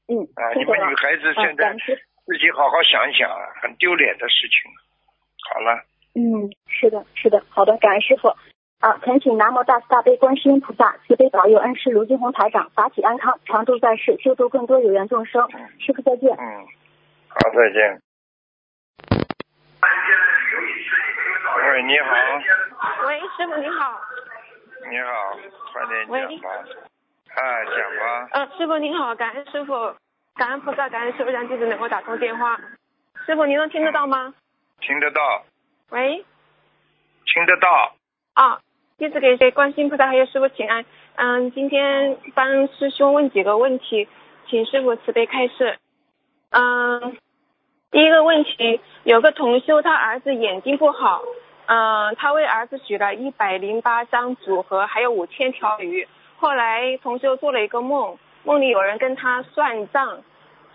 嗯，啊，你们女。孩子啊现在自己好好想一想啊，很丢脸的事情。好了。嗯，是的，是的，好的，感恩师傅。啊，恳请南无大慈大悲观世音菩萨慈悲保佑恩师卢金红台长法体安康，常住在世，救度更多有缘众生。师傅再见。嗯，好，再见。喂，你好，喂，师傅你好。你好，快点喂讲吧。哎，讲吧。呃，师傅您好，感恩师傅，感恩菩萨，感恩师傅让弟子能够打通电话。师傅您能听得到吗？听得到，喂，听得到。啊，弟子给给观世音菩萨还有师傅请安。嗯，今天帮师兄问几个问题，请师傅慈悲开示。嗯，第一个问题，有个同修他儿子眼睛不好，嗯，他为儿子许了一百零八张组合，还有五千条鱼。后来同修做了一个梦，梦里有人跟他算账，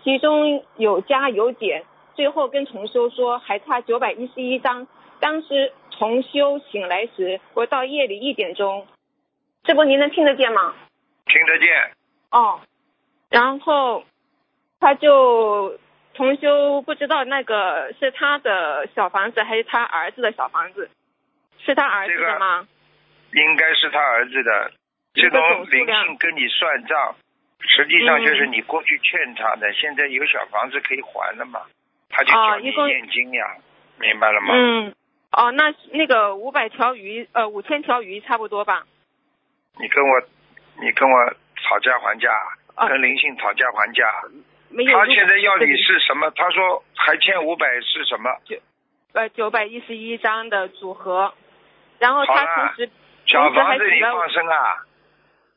其中有加有减，最后跟同修说还差九百一十一张。当时重修醒来时，我到夜里一点钟，这不您能听得见吗？听得见。哦，然后他就重修不知道那个是他的小房子还是他儿子的小房子，是他儿子的吗？应该是他儿子的。这种灵性跟你算账，实际上就是嗯你过去欠他的，现在有小房子可以还了嘛，他就叫你念经呀，明白了吗？嗯，哦，那那个五百条鱼，呃，五千条鱼差不多吧？你跟我，你跟我讨价还价，啊跟灵性讨价还价。没有。他现在要你是什么？他说还欠五百是什么？九呃九百一十一张的组合，然后他同时小房子你放生啊？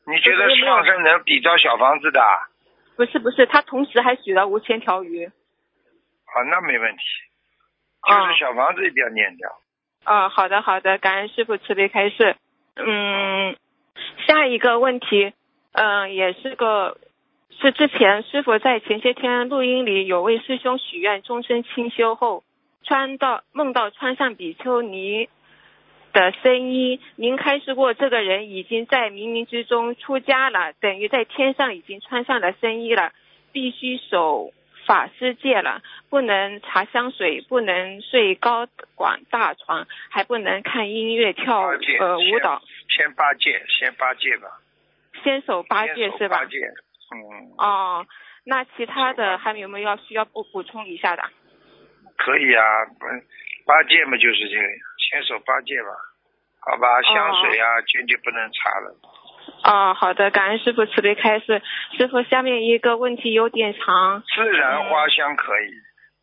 你觉得放生能比照小房子的？啊，不是不是，他同时还许了五千条鱼。那没问题。啊就是小房子一定要念掉。哦，好的好的，感恩师傅慈悲开示。嗯，下一个问题，嗯、也是个是之前师傅在前些天录音里有位师兄许愿终身清修后，穿到梦到穿上比丘尼的僧衣，您开示过这个人已经在冥冥之中出家了，等于在天上已经穿上了僧衣了，必须守法师戒了，不能茶香水，不能睡高广大床，还不能看音乐、跳八戒呃舞蹈，先八戒，先八戒吧。先守八戒是吧八？戒，嗯，哦，那其他的还有没有要需要补补充一下的？可以啊，八戒嘛就是这个，先守八戒吧，好吧，香水啊坚决不能擦了。哦，好的，感恩师傅慈悲开示。师傅，下面一个问题有点长。自然花香可以，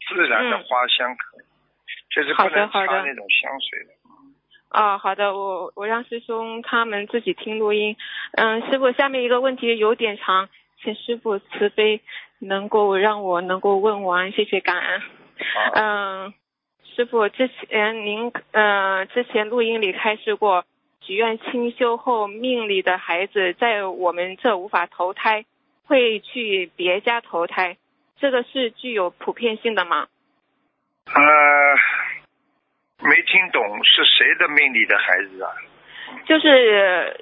自然的嗯花香可以，就是好不能擦的好的那种香水的。哦，好的，我我让师兄他们自己听录音。嗯，师傅，下面一个问题有点长，请师傅慈悲，能够让我能够问完，谢谢感恩。好，嗯，师傅，之前您呃之前录音里开示过，许愿清修后命里的孩子在我们这无法投胎，会去别家投胎，这个是具有普遍性的吗？呃，没听懂是谁的命里的孩子啊？就是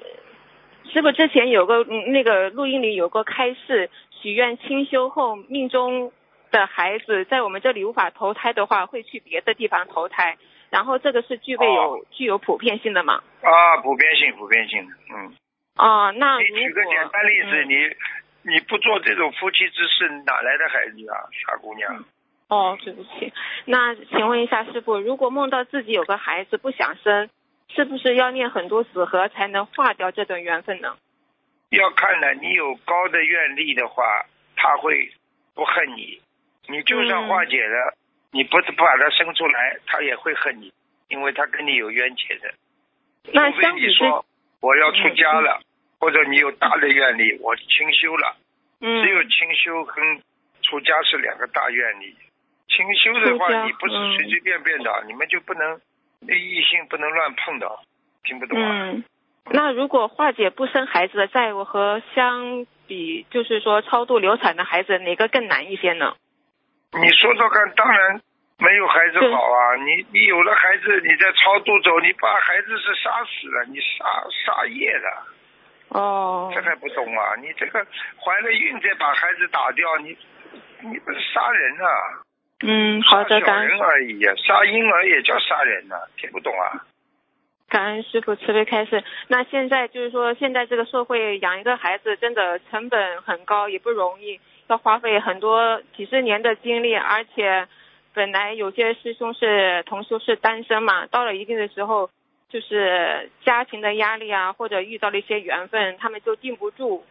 师傅之前有个嗯那个录音里有个开示，许愿清修后命中的孩子在我们这里无法投胎的话，会去别的地方投胎。然后这个是具备有、具有普遍性的嘛？啊，普遍性，普遍性的，嗯。哦，那如你举个简单例子，嗯你你不做这种夫妻之事，哪来的孩子啊，傻姑娘？哦，对不起，那请问一下师傅，如果梦到自己有个孩子不想生，是不是要念很多纸盒才能化掉这段缘分呢？要看呢，你有高的愿力的话，他会不恨你；你就算嗯化解了，你不不把他生出来，他也会恨你，因为他跟你有冤结的。那相比说我要出家了，或者你有大的愿力，我清修了。嗯，只有清修跟出家是两个大愿力。清修的话，你不是嗯随随便便的，你们就不能异性不能乱碰的，听不懂啊？嗯，那如果化解不生孩子的债务和相比，就是说超度流产的孩子，哪个更难一些呢？你说说看，当然没有孩子好啊！你你有了孩子，你再超度走，你把孩子是杀死了，你杀杀业了，哦这，还不懂啊？你这个怀了孕再把孩子打掉，你你不是杀人啊？嗯，好的，感恩人而已啊，杀婴儿也叫杀人呐、听不懂啊？感恩师傅慈悲开示。那现在就是说，现在这个社会养一个孩子真的成本很高，也不容易，要花费很多几十年的精力，而且本来有些师兄是同修是单身嘛，到了一定的时候，就是家庭的压力啊，或者遇到了一些缘分，他们就定不住。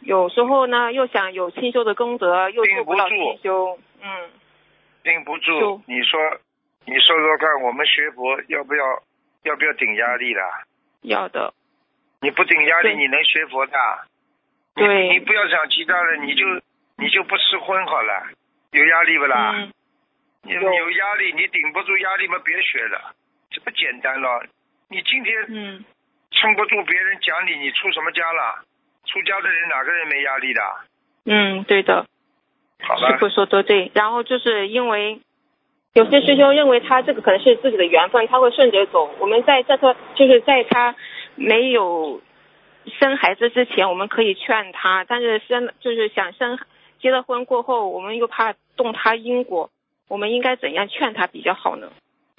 有时候呢，又想有清修的功德，又做不到定不住清修，嗯，顶不住。你说，你说说看，我们学佛要不要要不要顶压力啦？要的，你不顶压力，你能学佛的？你对你不要想其他的，你就你就不吃荤好了，有压力不啦？嗯，你有有压力，你顶不住压力嘛，别学了，这不简单了。你今天嗯，撑不住别人讲你，你出什么家了？出家的人哪个人没压力的？嗯，对的。好吧，师傅说的对，然后就是因为有些师兄认为他这个可能是自己的缘分，他会顺着走。我们在这个就是在他没有生孩子之前，我们可以劝他，但是生就是想生结了婚过后，我们又怕动他因果，我们应该怎样劝他比较好呢？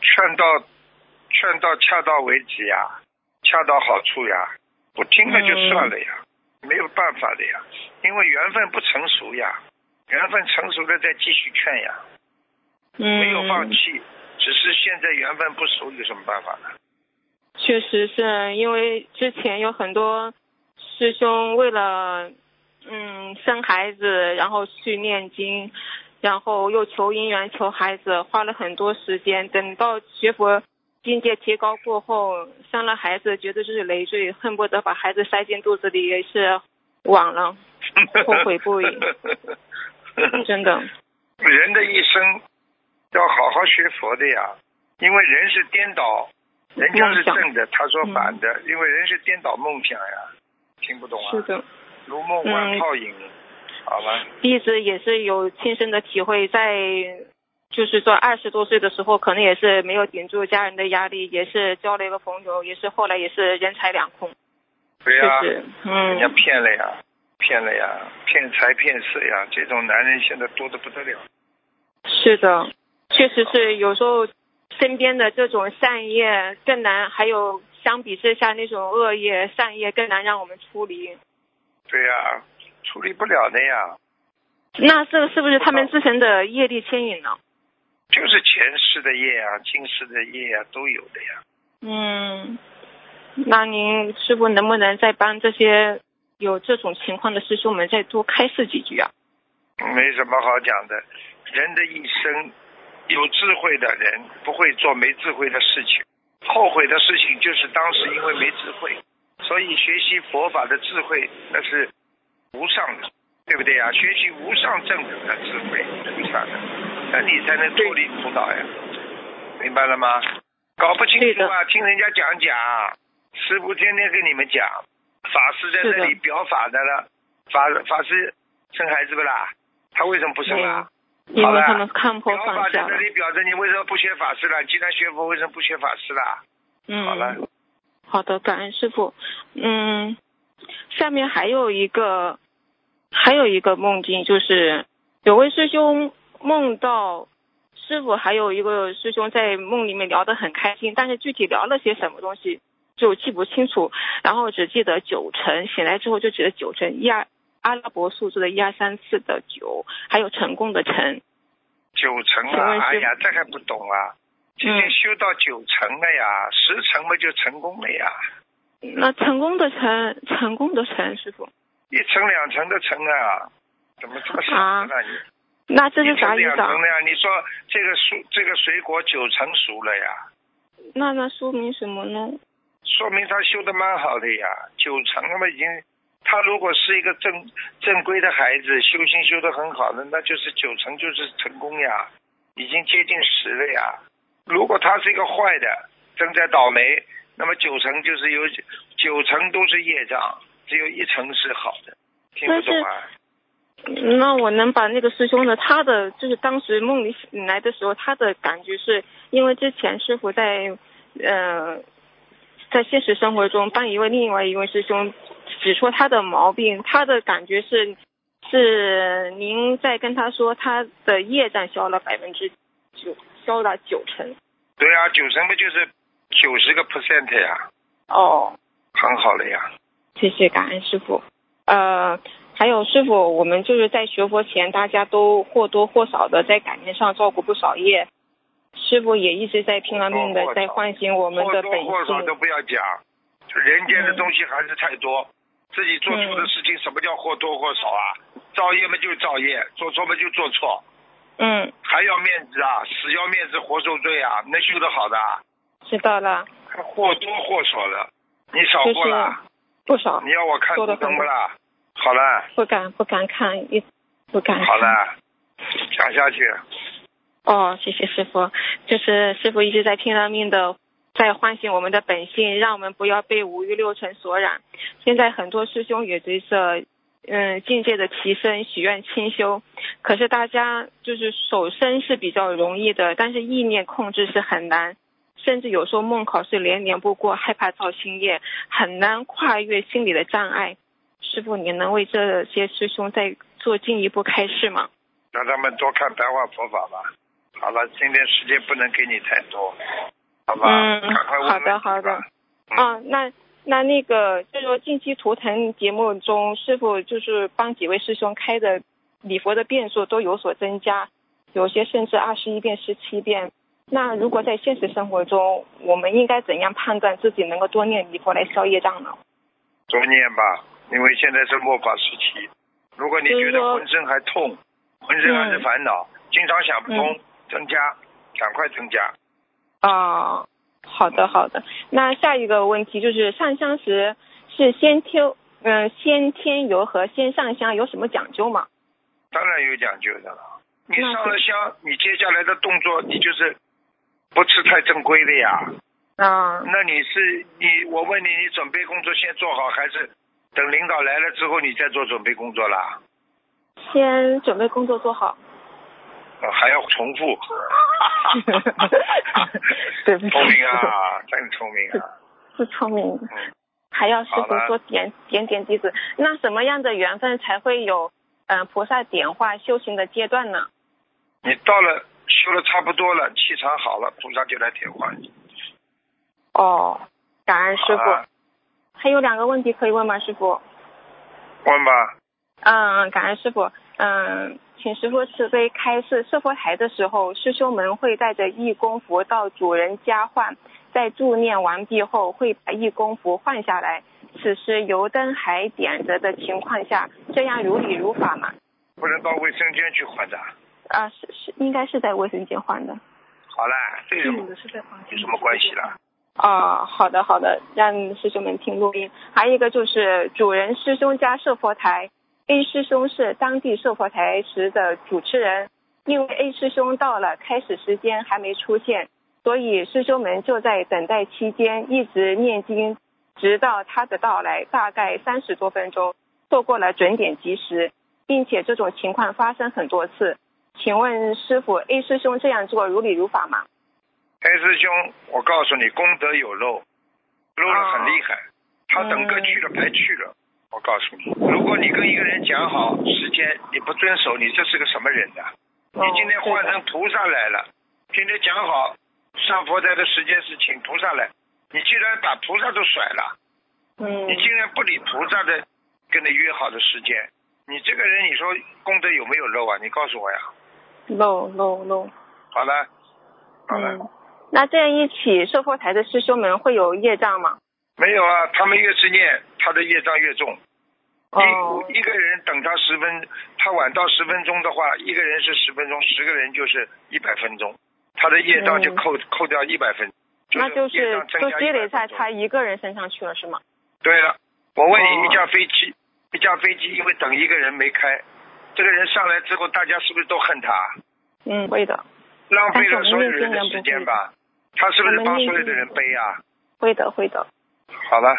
劝到劝到恰到为止呀，恰到好处呀，不听了就算了呀，没有办法的呀，因为缘分不成熟呀，缘分成熟了再继续劝呀，嗯，没有放弃，只是现在缘分不熟，有什么办法呢？确实是因为之前有很多师兄为了嗯生孩子，然后去念经，然后又求姻缘、求孩子，花了很多时间。等到学佛境界提高过后，生了孩子，觉得这是累赘，恨不得把孩子塞进肚子里，也是晚了，后悔不已。真的，人的一生要好好学佛的呀，因为人是颠倒，人家是正的，他说反的，因为人是颠倒梦想呀，听不懂啊？是的。如梦幻泡影，好吧，弟子也是有亲身的体会，在就是说二十多岁的时候，可能也是没有顶住家人的压力，也是交了一个朋友，也是后来也是人财两空，对呀、就是人家嗯，骗了呀，骗了呀，骗财骗色呀，这种男人现在多的不得了。是的，确实是有时候身边的这种善业更难，还有相比之下那种恶业善业更难让我们处理。对呀、处理不了的呀，那这个是不是他们自身的业力牵引呢？就是前世的业啊，今世的业啊，都有的呀。嗯，那您师傅能不能再帮这些有这种情况的师兄们再多开示几句啊？没什么好讲的，人的一生，有智慧的人不会做没智慧的事情，后悔的事情就是当时因为没智慧，所以学习佛法的智慧那是无上的，对不对呀？学习无上正等的智慧菩萨的，那你才能脱离苦恼呀，明白了吗？搞不清楚啊，听人家讲讲，师傅天天跟你们讲，法师在那里表法的了，法法师生孩子不啦？他为什么不生啊？因为他们看破表法放下了在那。里表着你为什么不学法师了？既然学佛，为什么不学法师啦？嗯，好了，好的，感恩师傅。嗯，下面还有一个，还有一个梦境，就是有位师兄梦到师傅，还有一个师兄在梦里面聊得很开心，但是具体聊了些什么东西就记不清楚，然后只记得九成，醒来之后就记得九成，一二阿拉伯数字的一二三四的九，还有成功的成。九成啊，哎呀，这还不懂啊？已经嗯修到九成了呀，十成嘛就成功了呀，那成功的成，成功的成，师傅，一层两层的成啊，怎么这么傻呢你？那这是啥意思啊两层？的呀？你说这个蔬这个水果九成熟了呀，那那说明什么呢？说明他修的蛮好的呀，九成那么已经。他如果是一个正正规的孩子，修心修的很好的，那就是九成就是成功呀，已经接近十了呀。如果他是一个坏的，正在倒霉，那么九成就是有九成都是业障，只有一成是好的，听不懂啊？那我能把那个师兄的他的就是当时梦里醒来的时候，他的感觉是因为之前师傅在呃在现实生活中帮一位另外一位师兄指出他的毛病，他的感觉是是您在跟他说他的业障消了百分之九，消了九成。对啊，九成不就是九十个 percent 呀，哦，很好了呀。谢谢感恩师傅。呃，还有师傅，我们就是在学佛前，大家都或多或少的在感情上造过不少业。师傅也一直在拼了命的在唤醒我们的本或多或少都。不要讲，人间的东西还是太多。自己做错的事情，什么叫或多或少啊？造业嘛就造业，做错嘛就做错，嗯，还要面子啊，死要面子活受罪啊，能修得好的啊？知道了，还或多或少的，你少就是过了，不少你，要我看图说得很腾不啦？好了，不敢不敢看，一不敢看。好了，讲下去。哦，谢谢师傅，就是师傅一直在拼了命的在唤醒我们的本性，让我们不要被五欲六尘所染。现在很多师兄也随着嗯境界的提升，许愿清修，可是大家就是手身是比较容易的，但是意念控制是很难。甚至有时候梦考是连连不过，害怕造新业，很难跨越心理的障碍。师傅，你能为这些师兄再做进一步开示吗？让他们多看白话佛法吧。好了，今天时间不能给你太多，好吧？嗯好的好的。嗯啊，那那那个，就是说近期图腾节目中，师傅就是帮几位师兄开的礼佛的遍数都有所增加，有些甚至二十一遍、十七遍。那如果在现实生活中，我们应该怎样判断自己能够多念礼佛来消业障呢？多念吧，因为现在是末法时期。如果你觉得浑身还痛，浑身还是嗯烦恼，经常想不通，增加，赶快增加。啊，好的好的。那下一个问题就是上香时是先添嗯、先添油和先上香有什么讲究吗？当然有讲究的了。你上了香，你接下来的动作，你就是不吃太正规的呀。啊，那你是你，我问你，你准备工作先做好，还是等领导来了之后你再做准备工作啦？先准备工作做好。啊还要重复。对不起聪明啊，真聪明啊。是聪明的，嗯，还要师傅说点点点滴子。那什么样的缘分才会有嗯、呃菩萨点化修行的阶段呢？你到了修的差不多了，气场好了，菩萨就来点化你。哦，感恩师傅。啊还有两个问题可以问吗，师傅？问吧，嗯，感恩师傅。嗯，请师傅慈悲开示，设佛台的时候，师兄们会带着义工符到主人家换，在助念完毕后，会把义工符换下来。此时油灯还点着的情况下，这样如理如法吗？不能到卫生间去换的。啊，是是，应该是在卫生间换的。好了，这有嗯，是在房有什么关系了？啊，好的好的，让师兄们听录音。还有一个就是主人师兄家设佛台，A 师兄是当地设佛台时的主持人，因为 A 师兄到了开始时间还没出现，所以师兄们就在等待期间一直念经，直到他的到来，大概三十多分钟，错过了准点及时，并且这种情况发生很多次。请问师傅，A 师兄这样做如理如法吗？？A 师兄，我告诉你，功德有漏，漏了很厉害，他等个去了白去了。我告诉你，如果你跟一个人讲好时间，你不遵守，你这是个什么人呐、你今天换成菩萨来了，今天讲好上佛台的时间是请菩萨来，你居然把菩萨都甩了，嗯你竟然不理菩萨的跟你约好的时间，你这个人你说功德有没有漏啊？你告诉我呀。漏漏漏。好了，好了，嗯，那这样一起设佛台的师兄们会有业障吗？没有啊，他们越是念，他的业障越重。哦一一个人等他十分，他晚到十分钟的话，一个人是十分钟，十个人就是一百分钟，他的业障就嗯扣、扣掉一百分，那就业是障增加都积累100分钟在他一个人身上去了是吗？对了，我问你，哦一架飞机，一架飞机因为等一个人没开，这个人上来之后，大家是不是都恨他？嗯，会的，浪费了所有人的时间吧？他是不是帮所有的人背啊？会的，会的。好了，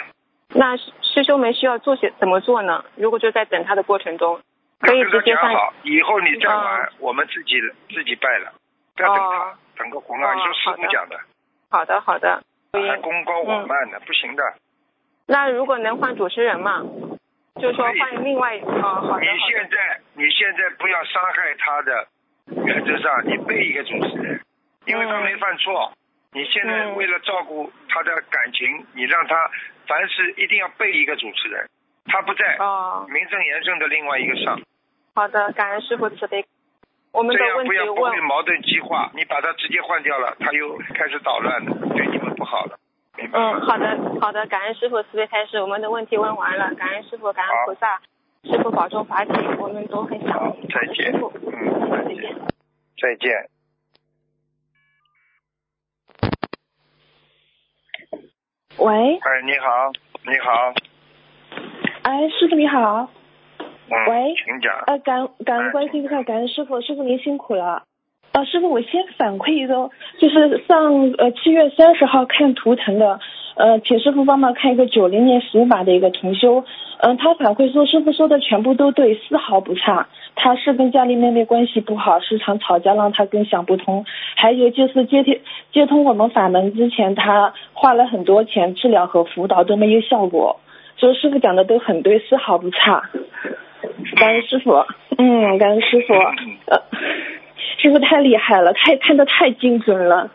那师师兄们需要做些怎么做呢？如果就在等他的过程中，可以直接上以后你再玩，嗯我们自己自己拜了，不要等他，哦等个红啊！哦你说师傅讲的，好的，好的。还功高我慢的，不行的。那如果能换主持人嘛，就是说换另外哦，好的，你好的。现在你现在不要伤害他的，原则上你背一个主持人，因为他嗯没犯错。你现在嗯为了照顾他的感情，你让他凡事一定要备一个主持人，他不在，哦，名正言顺的另外一个上，好的，感恩师傅慈悲。我们这的问题样不要不会矛盾激化。你把它直接换掉了，他又开始捣乱了，对你们不好了。嗯，好的，好的，感恩师傅慈悲开始，我们的问题问完了，感恩师傅，感恩菩萨，师傅保重法体，我们都很想好你，再见师傅，嗯，再见再见。，再见。喂，哎，你好，你好，哎，师傅你好，嗯，喂。请讲。呃，感感哎恩关心一下，感恩师傅，师傅您辛苦了。啊，师傅，我先反馈一个，就是上呃七月三十号看图腾的，呃，请师傅帮忙看一个九零年属马的一个同修，嗯、他反馈说师傅说的全部都对，丝毫不差。他是跟家里妹妹关系不好，时常吵架，让他更想不通。还有就是接听接通我们法门之前，他花了很多钱治疗和辅导都没有效果。所以师傅讲的都很对，丝毫不差。感恩师傅，嗯，感恩师傅，呃，师傅太厉害了，太看得太精准了。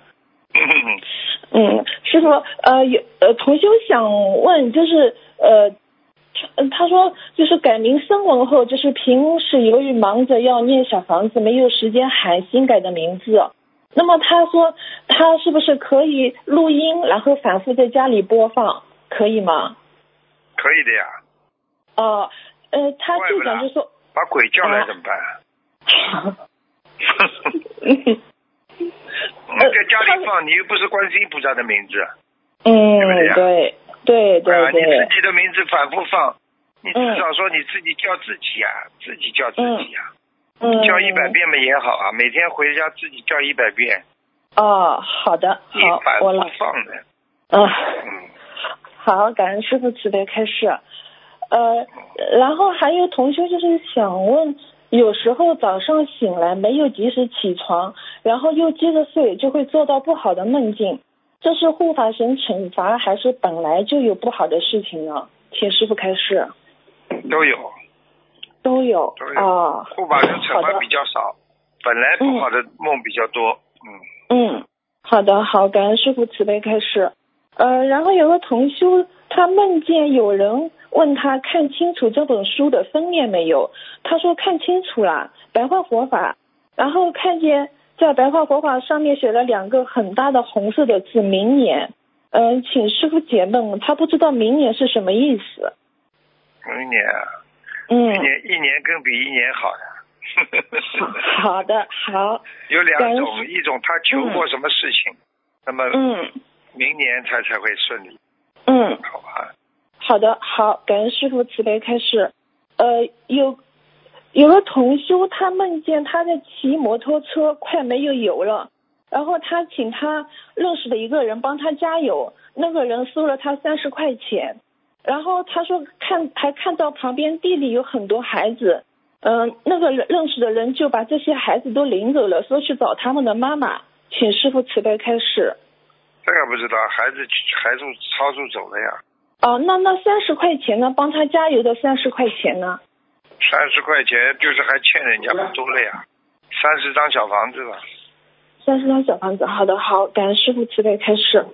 嗯，师傅，呃，有呃，同修想问，就是呃，他，他说就是改名声文后，就是平时由于忙着要念小房子，没有时间喊新改的名字。那么他说他是不是可以录音，然后反复在家里播放，可以吗？可以的呀，哦、呃，他就怪不啦讲就说，把鬼叫来啊怎么办？嗯你在家里放，你又不是观世音菩萨的名字，嗯对不对，啊？对对对啊，你自，己的名字反复放，你至嗯少说你自己叫自己啊，自己叫自己啊，嗯，叫一百遍嘛也好啊，每天回家自己叫一百遍，哦，好的，你好我了，放的，嗯。嗯，好，感恩师傅慈悲开示。呃，然后还有同学就是想问，有时候早上醒来没有及时起床，然后又接着睡，就会做到不好的梦境，这是护法神惩罚，还是本来就有不好的事情呢？请师傅开示。都有，都有都有啊，护法神惩罚的比较少，本来不好的梦比较多，嗯，嗯，好的，好，感恩师傅慈悲开示。呃，然后有个同修，他梦见有人问他看清楚这本书的封面没有，他说看清楚了，白话佛法，然后看见在白话佛法上面写了两个很大的红色的字“明年”，嗯、请师傅解梦，他不知道明年是什么意思。明年啊，嗯。一，年一年更比一年好呀。好 好的，好，有两种，一种他求过什么事情，那么嗯。明年他才会顺利，嗯。好吧？好的，好，感恩师傅慈悲开示。呃，有有个同修，他梦见他在骑摩托车，快没有油了，然后他请他认识的一个人帮他加油，那个人收了他三十块钱，然后他说看还看到旁边地里有很多孩子，嗯、那个认识的人就把这些孩子都领走了，说去找他们的妈妈，请师傅慈悲开示。这个不知道，孩子孩子超速走了呀，哦，那那三十块钱呢？帮他加油的三十块钱呢？三十块钱就是还欠人家不多了呀，三十张小房子吧。三十张小房子，好的，好，感恩师傅慈悲开示。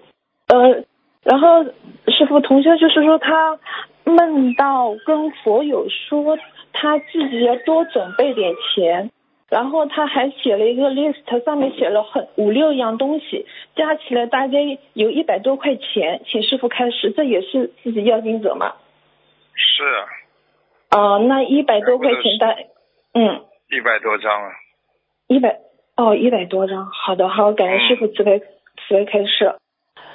呃，然后师傅同学就是说他梦到跟佛友说他自己要多准备点钱，然后他还写了一个 list，上面写了很五六样东西，加起来大概有一百多块钱，请师傅开始，这也是自己要经者吗？是哦、那一百多块钱大，嗯，一百多张啊，一百哦，一百多张。好的，好，感谢师傅慈悲慈悲开示。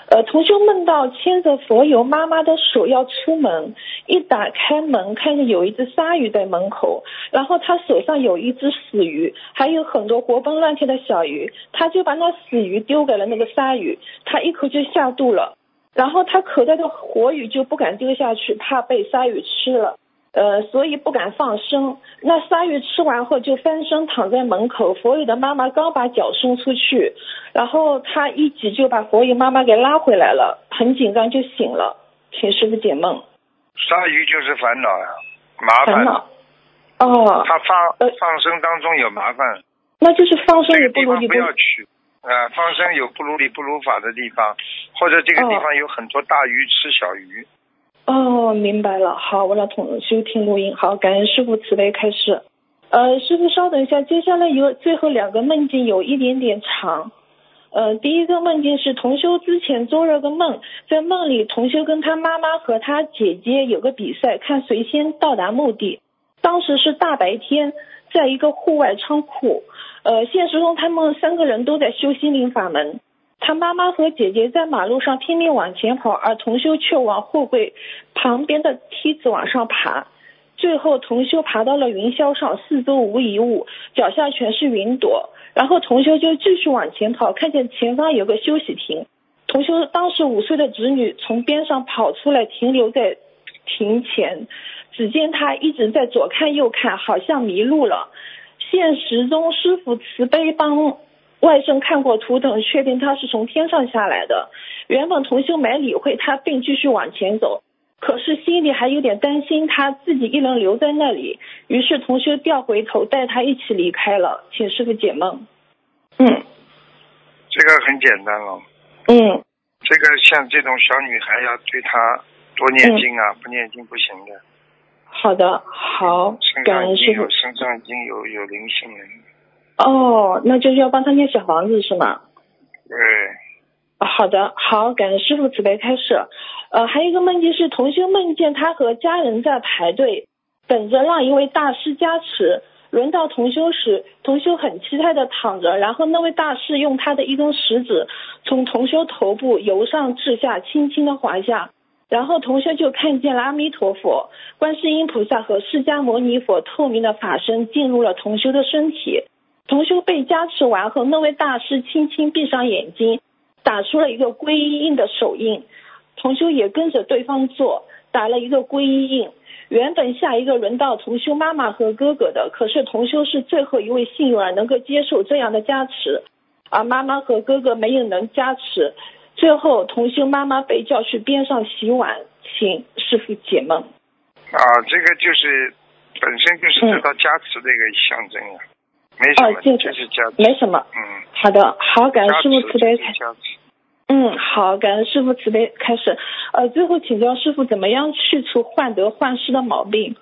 呃，同修梦到牵着佛友妈妈的手要出门，一打开门，看见有一只鲨鱼在门口，然后他手上有一只死鱼，还有很多活蹦乱跳的小鱼，他就把那死鱼丢给了那个鲨鱼，他一口就下肚了，然后他口袋的活鱼就不敢丢下去，怕被鲨鱼吃了。呃，所以不敢放生。那鲨鱼吃完后就翻身躺在门口，佛友的妈妈刚把脚伸出去，然后他一挤就把佛友妈妈给拉回来了，很紧张就醒了，请师傅解梦。鲨鱼就是烦恼呀，麻烦。烦恼。哦，他放呃放生当中有麻烦，那就是放生这也不如你个地方不要去。啊、放生有不如理不如法的地方，或者这个地哦方有很多大鱼吃小鱼。哦，哦明白了。好，我让同修听录音。好，感恩师傅慈悲开示。呃，师傅稍等一下，接下来有最后两个梦境有一点点长。呃，第一个梦境是同修之前做了个梦，在梦里同修跟他妈妈和他姐姐有个比赛，看谁先到达目的。当时是大白天，在一个户外仓库。呃，现实中他们三个人都在修心灵法门。他妈妈和姐姐在马路上拼命往前跑，而同修却往货柜旁边的梯子往上爬。最后，同修爬到了云霄上，四周无一物，脚下全是云朵。然后同修就继续往前跑，看见前方有个休息亭。同修当时五岁的侄女从边上跑出来，停留在亭前。只见他一直在左看右看，好像迷路了。现实中，师傅慈悲帮外甥看过图腾，确定他是从天上下来的。原本同修没理会他，并继续往前走，可是心里还有点担心他自己一人留在那里。于是同修调回头带他一起离开了，请师傅解梦。嗯这个很简单了，嗯，这个像这种小女孩要对她多念经啊，不念经不行的。好的，好，身感恩师傅上已经有。身上已经有有灵性了。哦，那就是要帮他念小房子是吗？对，啊好的，好，感恩师傅慈悲开示。呃，还有一个梦境是同修梦见他和家人在排队，等着让一位大师加持。轮到同修时，同修很期待的躺着，然后那位大师用他的一根食指从同修头部由上至下轻轻的划下，然后同修就看见了阿弥陀佛、观世音菩萨和释迦牟尼佛透明的法身进入了同修的身体。同修被加持完后，那位大师轻轻闭上眼睛，打出了一个皈依印的手印。同修也跟着对方做，打了一个皈依印。原本下一个轮到同修妈妈和哥哥的，可是同修是最后一位幸运儿，能够接受这样的加持，而妈妈和哥哥没有能加持。最后，同修妈妈被叫去边上洗碗，请师傅解梦。啊，这个就是本身就是得到加持的一个象征啊，没什么，就是。没什么。嗯，好的，好，感恩师傅慈悲开。嗯，好，感恩师傅慈悲开始。呃，最后请教师傅怎么样去除患得患失的毛病？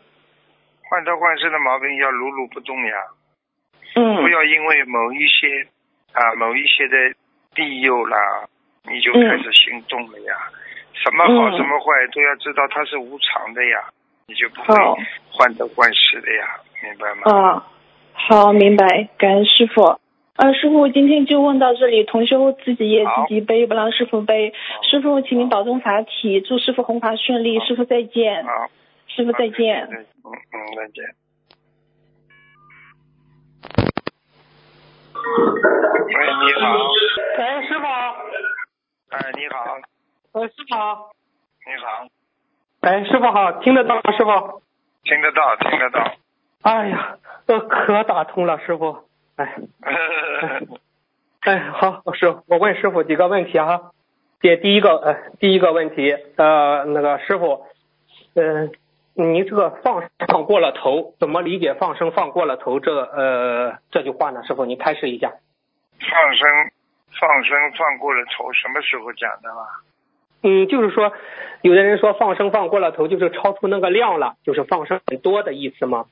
患得患失的毛病要如如不动呀，嗯不要因为某一些啊某一些的利诱啦，你就嗯开始心动了呀。什么好嗯什么坏都要知道它是无常的呀，你就不会患得患失的呀，明白吗？啊，好，明白，感恩师傅。呃，师傅，今天就问到这里，同修自己也自己背，不让师傅背。师傅，请您保重法体，祝师傅弘法顺利。师傅再见，好，师傅再见。嗯嗯，再见。喂，你好。喂，师傅，哎，你好，喂，师傅好，你好，哎，师傅好，听得到吗？师傅，听得到，听得到。哎呀，呃，可打通了，师傅，哎，哎，好，师傅，我问师傅几个问题啊，这第一个呃第一个问题呃那个师傅，嗯、你这个放放过了头，怎么理解放生放过了头这呃这句话呢？师傅，您开示一下。放生放生放过了头，什么时候讲的啦？嗯，就是说，有的人说放生放过了头，就是超出那个量了，就是放生很多的意思吗？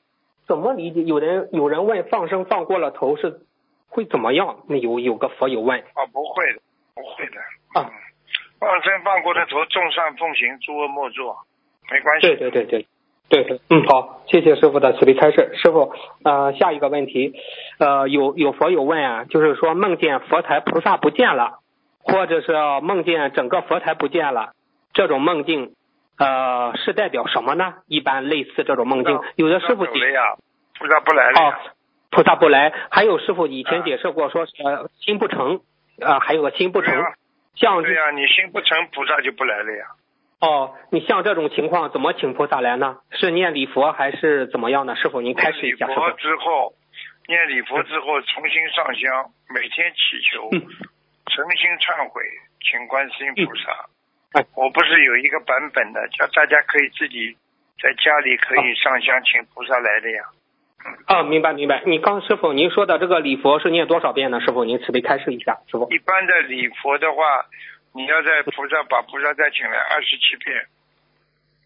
怎么理解？有人有人问放生放过了头是会怎么样？那有有个佛友问啊，不会的，不会的。啊嗯，放生放过了头，众善奉行，诸恶莫作，没关系。对对对对对对，嗯，好，谢谢师傅的慈悲开示。师傅，呃，下一个问题，呃，有有佛友问啊，就是说梦见佛台菩萨不见了，或者是梦见整个佛台不见了，这种梦境，呃，是代表什么呢？一般类似这种梦境，有的师傅解了呀，菩萨不来了哦。，菩萨不来，还有师傅以前解释过说，呃，心不成，呃，还有个心不成对呀，像对呀，你心不诚，菩萨就不来了呀。哦，你像这种情况怎么请菩萨来呢？是念礼佛还是怎么样呢？师傅您开始一下，佛。之后，念礼佛之后重新上香，每天祈求，嗯 诚心忏悔，请观世音菩萨。哎 我不是有一个版本的，叫大家可以自己在家里可以上香，请菩萨来的呀。啊，明白明白。你刚师傅您说的这个礼佛是念多少遍呢？师傅您慈悲开示一下，师傅。一般的礼佛的话，你要在菩萨把菩萨再请来二十七遍。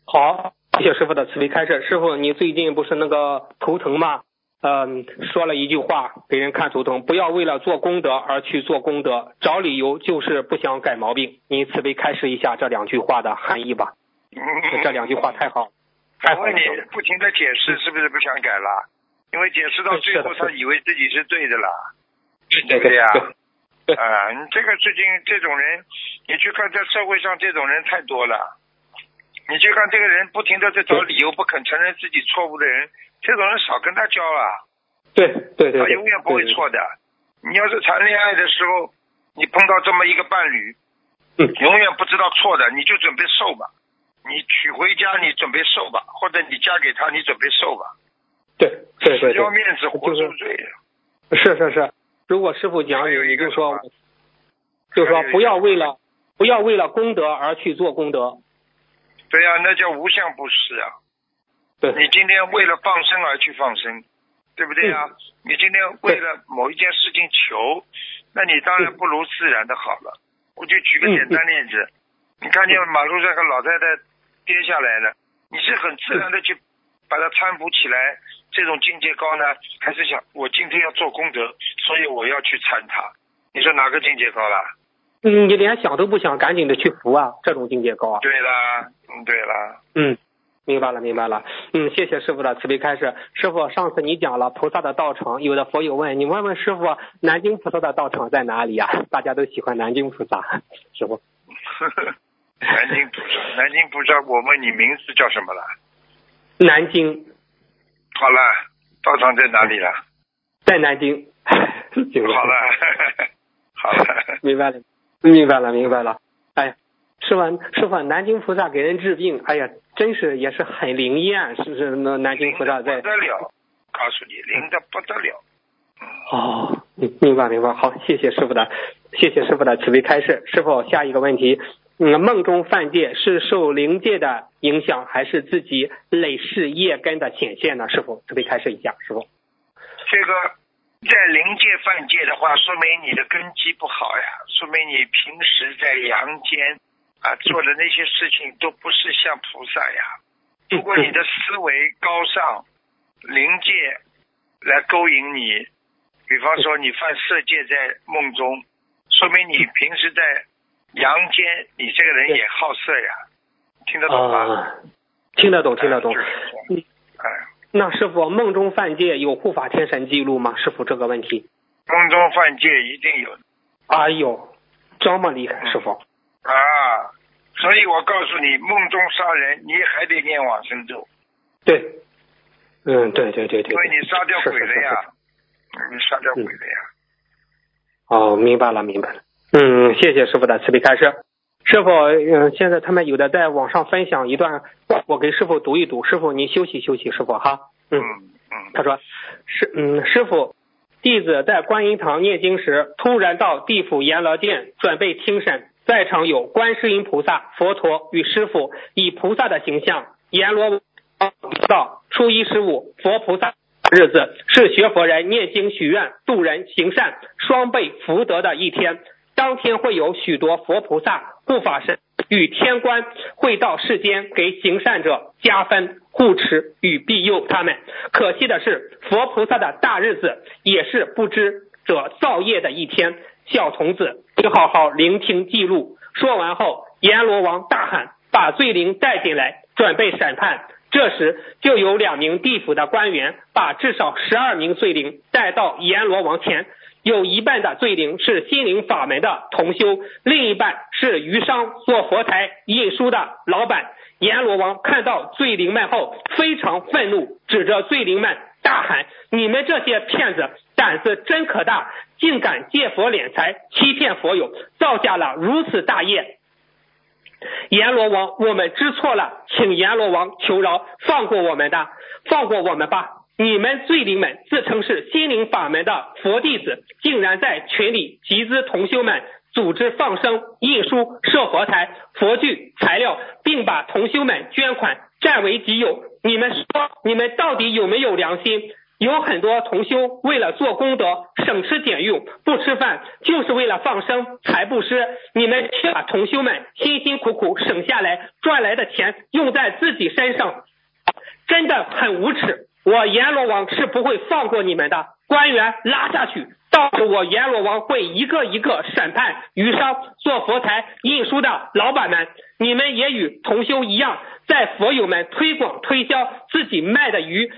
好，谢谢师傅的慈悲开示。师傅，你最近不是那个头疼吗？嗯，说了一句话给人看头疼，不要为了做功德而去做功德，找理由就是不想改毛病。您慈悲开示一下这两句话的含义吧。嗯这两句话太好，太好了我问。你，不停的解释，是不是不想改了？因为解释到最后，他以为自己是对的了，对对不对呀？啊，你这个事情，这种人，你去看，在社会上这种人太多了。你去看这个人，不停的在找理由，不肯承认自己错误的人，这种人少跟他交了，对对对对，他永远不会错的。你要是谈恋爱的时候，你碰到这么一个伴侣，嗯永远不知道错的，你就准备受吧。你娶回家，你准备受吧，或者你嫁给他，你准备受吧。对对对要，面子活受罪。是是是。如果师傅讲有一个说就说不要为了不要为了功德而去做功德。对呀、那叫无相布施啊！对，你今天为了放生而去放生，对不对呀、嗯。你今天为了某一件事情求，那你当然不如自然的好了。我就举个嗯简单例子，你看见马路上个老太太跌下来了，你是很自然的去把她搀扶起来，这种境界高呢，还是想我今天要做功德，所以我要去搀她？你说哪个境界高了？嗯，你连想都不想，赶紧的去扶啊，这种境界高啊。对啦，嗯，对啦，嗯，明白了，明白了。嗯，谢谢师傅的慈悲开示。师傅，上次你讲了菩萨的道场，有的佛友问你问问师傅，南京菩萨的道场在哪里呀、大家都喜欢南京菩萨，师傅。南京菩萨，南京菩萨，我问你名字叫什么了？南京好了，道场在哪里了？在南京。行好了，好了，明白了，明白了，明白了。哎呀，师傅，师傅，南京菩萨给人治病，哎呀，真是也是很灵验，啊是不是？那南京菩萨在不得了，告诉你，灵的不得了。哦，明明白明白，好，谢谢师傅的，谢谢师傅的慈悲开示。师傅，下一个问题，嗯，梦中犯戒是受灵界的影响，还是自己累世业根的显现呢？师傅，慈悲开示一下，师傅。这个在灵界犯戒的话，说明你的根基不好呀，说明你平时在阳间啊做的那些事情都不是像菩萨呀。如果你的思维高尚，灵界来勾引你，比方说你犯色戒在梦中，说明你平时在阳间，你这个人也好色呀，听得懂吗？啊，听得懂，听得懂。哎，那师傅，梦中犯戒有护法天神记录吗？师傅这个问题。梦中犯戒一定有哎呦，这么厉害，师傅。啊，所以我告诉你，梦中杀人，你还得念往生咒，对，嗯，对对对对。因为你杀掉鬼了呀，你杀掉鬼了呀。哦，明白了，明白了。嗯，谢谢师傅的慈悲开示。师傅，嗯，现在他们有的在网上分享一段，我给师傅读一读。师傅，您休息休息，师傅哈。嗯，嗯他说，师嗯，师傅，弟子在观音堂念经时，突然到地府阎罗殿准备听审，在场有观世音菩萨、佛陀与师傅以菩萨的形象，阎罗王到初一十五佛菩萨日子是学佛人念经许愿、度人行善双倍福德的一天。当天会有许多佛菩萨、护法神与天官会到世间给行善者加分、护持与庇佑他们。可惜的是，佛菩萨的大日子也是不知者造业的一天。小童子，你好好聆听记录。说完后，阎罗王大喊：“把罪灵带进来，准备审判。”这时，就有两名地府的官员把至少十二名罪灵带到阎罗王前。有一半的罪灵是心灵法门的同修，另一半是余商做佛台印书的老板。阎罗王看到罪灵们后非常愤怒，指着罪灵们大喊：“你们这些骗子，胆子真可大，竟敢借佛敛财，欺骗佛友，造下了如此大业！”阎罗王，我们知错了，请阎罗王求饶，放过我们的，放过我们吧。你们罪灵们自称是心灵法门的佛弟子，竟然在群里集资同修们组织放生、印书、设佛台、佛具、材料，并把同修们捐款占为己有。你们说，你们到底有没有良心？有很多同修为了做功德，省吃俭用，不吃饭，就是为了放生财布施。你们却把同修们辛辛苦苦省下来赚来的钱用在自己身上，真的很无耻。我阎罗王是不会放过你们的，官员拉下去，到时我阎罗王会一个一个审判鱼商做佛台印书的老板们。你们也与同修一样，在佛友们推广推销自己卖的鱼、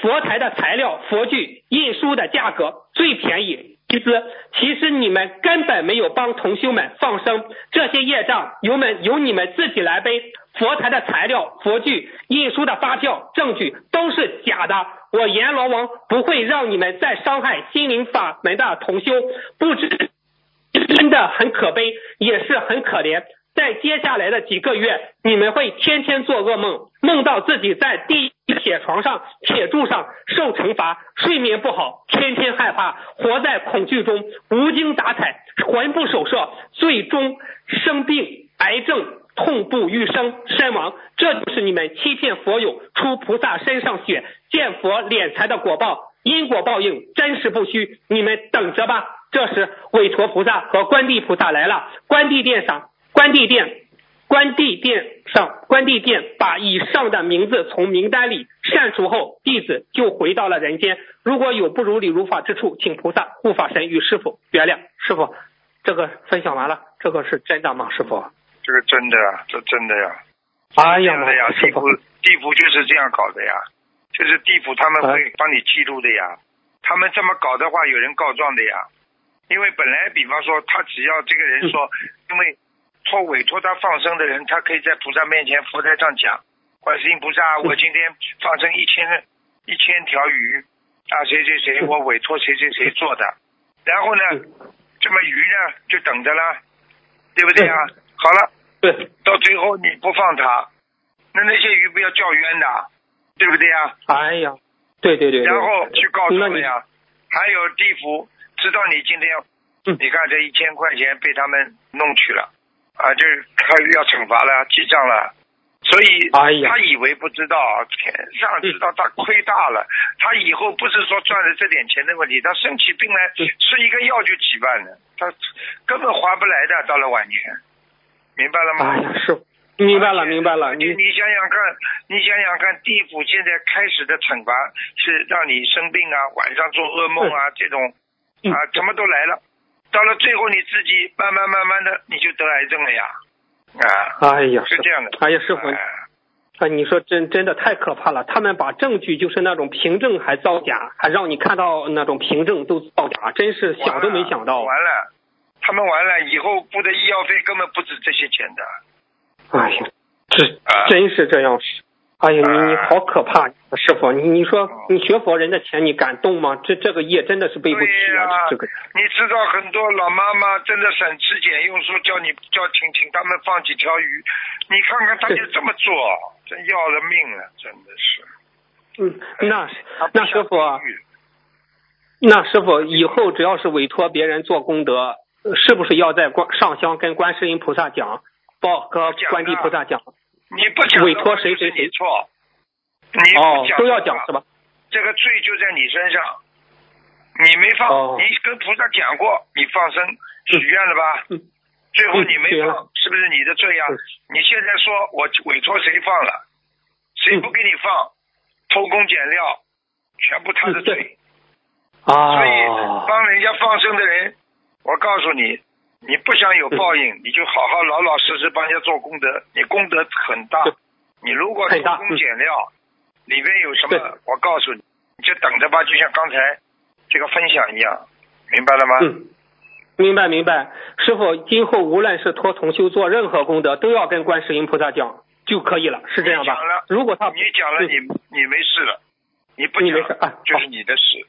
佛台的材料、佛具、印书的价格最便宜，其实其实你们根本没有帮同修们放生，这些业障由们由你们自己来背。佛台的材料、佛具、印书的发票、证据都是假的。我阎罗王不会让你们再伤害心灵法门的同修，不知真的很可悲，也是很可怜。在接下来的几个月，你们会天天做噩梦，梦到自己在地铁床上、铁柱上受惩罚，睡眠不好，天天害怕，活在恐惧中，无精打采，魂不守舍，最终生病、癌症。痛不欲生，身亡，这就是你们欺骗佛友、出菩萨身上血、见佛敛财的果报，因果报应真实不虚，你们等着吧。这时，韦陀菩萨和观地菩萨来了，观地殿上，观地殿，观地殿上，关帝殿把以上的名字从名单里删除后，弟子就回到了人间。如果有不如理如法之处，请菩萨、护法神与师傅原谅。师傅，这个分享完了，这个是真的吗？师傅？这个真的啊，这真的呀，哎呀的呀，地府地府就是这样搞的呀，就是地府他们会帮你记录的呀，他们这么搞的话，有人告状的呀，因为本来比方说他只要这个人说，因为托委托他放生的人，他可以在菩萨面前佛台上讲，观世音菩萨，我今天放生一千一千条鱼啊，谁谁谁，我委托谁谁谁做的，然后呢，这么鱼呢就等着了，对不对啊？好了。对，到最后你不放他，那那些鱼不要叫冤的，对不对啊？哎呀，对对对。然后去告诉他们呀，还有地府知道你今天，你看这一千块钱被他们弄去了，啊，就是他 要惩罚了，记账了，所以他以为不知道，天上知道他亏大了，他以后不是说赚了这点钱的问题，他生起病来吃一个药就几万了，他根本划不来的，到了晚年。明白了吗？哎呀，是，明白了，明白了。你你想想看，你想想看，地府现在开始的惩罚是让你生病啊，晚上做噩梦啊，这种啊，什么都来了。到了最后，你自己慢慢慢慢的，你就得癌症了呀！啊，哎呀，是这样的。哎呀，师傅，啊，你说真真的太可怕了。他们把证据就是那种凭证还造假，还让你看到那种凭证都造假，真是想都没想到。完了。他们完了以后付的医药费根本不止这些钱的。哎呀，这真是这样哎呀，你你好可怕，师傅，你你说你学佛人的钱你敢动吗？这这个业真的是背不起啊！这个。你知道很多老妈妈真的省吃俭用，说叫你叫请请他们放几条鱼，你看看他就这么做，真要了命了，真的是。嗯，那那师傅，那师傅以后只要是委托别人做功德。是不是要在观上香跟观世音菩萨讲，报和观地啊菩萨讲？你不讲委托谁谁谁错，你不讲，哦都要讲是吧？这个罪就在你身上，你没放，哦你跟菩萨讲过，你放生许愿了吧？嗯最后你没放，是不是你的罪啊嗯？你现在说我委托谁放了，谁不给你放，偷工减料，全部他的罪。啊。所以啊，帮人家放生的人，我告诉你，你不想有 报嗯应，你就好好老老实实帮人家做功德，你功德很大。你如果偷工嗯减料，里面有什么？我告诉你，你就等着吧，就像刚才这个分享一样，明白了吗？嗯，明白明白。师傅，今后无论是托同修做任何功德，都要跟观世音菩萨讲就可以了，是这样吧你讲了？如果他你讲了，嗯你你没事了，你不你讲没事啊就是你的事。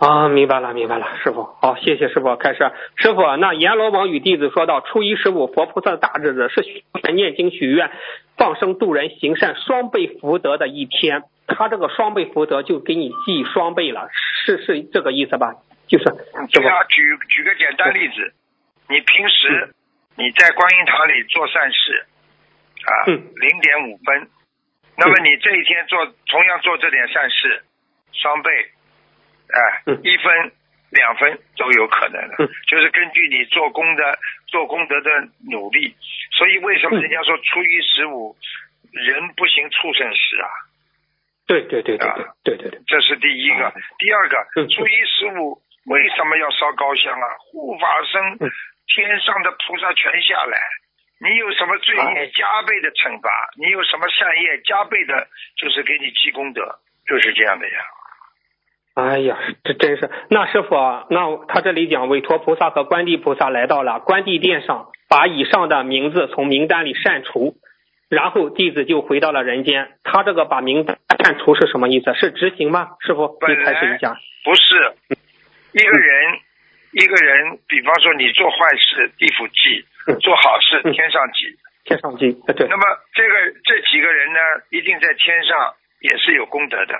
啊，明白了，明白了，师傅，好，谢谢师傅。开始，师傅，那阎罗王与弟子说到，初一十五佛菩萨的大日子是许愿念经许愿、放生度人、行善双倍福德的一天，他这个双倍福德就给你记双倍了，是是这个意思吧？就是，师傅，对啊，举举个简单例子，你平时你在观音堂里做善事，啊，嗯。零点五分，那么你这一天做同样做这点善事，双倍，哎嗯，一分、两分都有可能的嗯，就是根据你做功的做功德的努力，所以为什么嗯人家说初一十五人不行畜生事啊？对对对对对对对对，这是第一个啊。第二个，嗯初一十五为什么要烧高香啊？护法僧嗯，天上的菩萨全下来。你有什么罪哎业，加倍的惩罚；你有什么善业，加倍的，就是给你积功德，就是这样的呀。哎呀，这真是。那师傅啊，那他这里讲韦陀菩萨和观地菩萨来到了观地殿上，把以上的名字从名单里删除，然后弟子就回到了人间。他这个把名单删除是什么意思？是执行吗？师傅，你开始一下。不是一个人，一个人，比方说你做坏事，地府记；嗯做好事，嗯天上记。天上记，呃对那，么这个这几个人呢，一定在天上也是有功德的，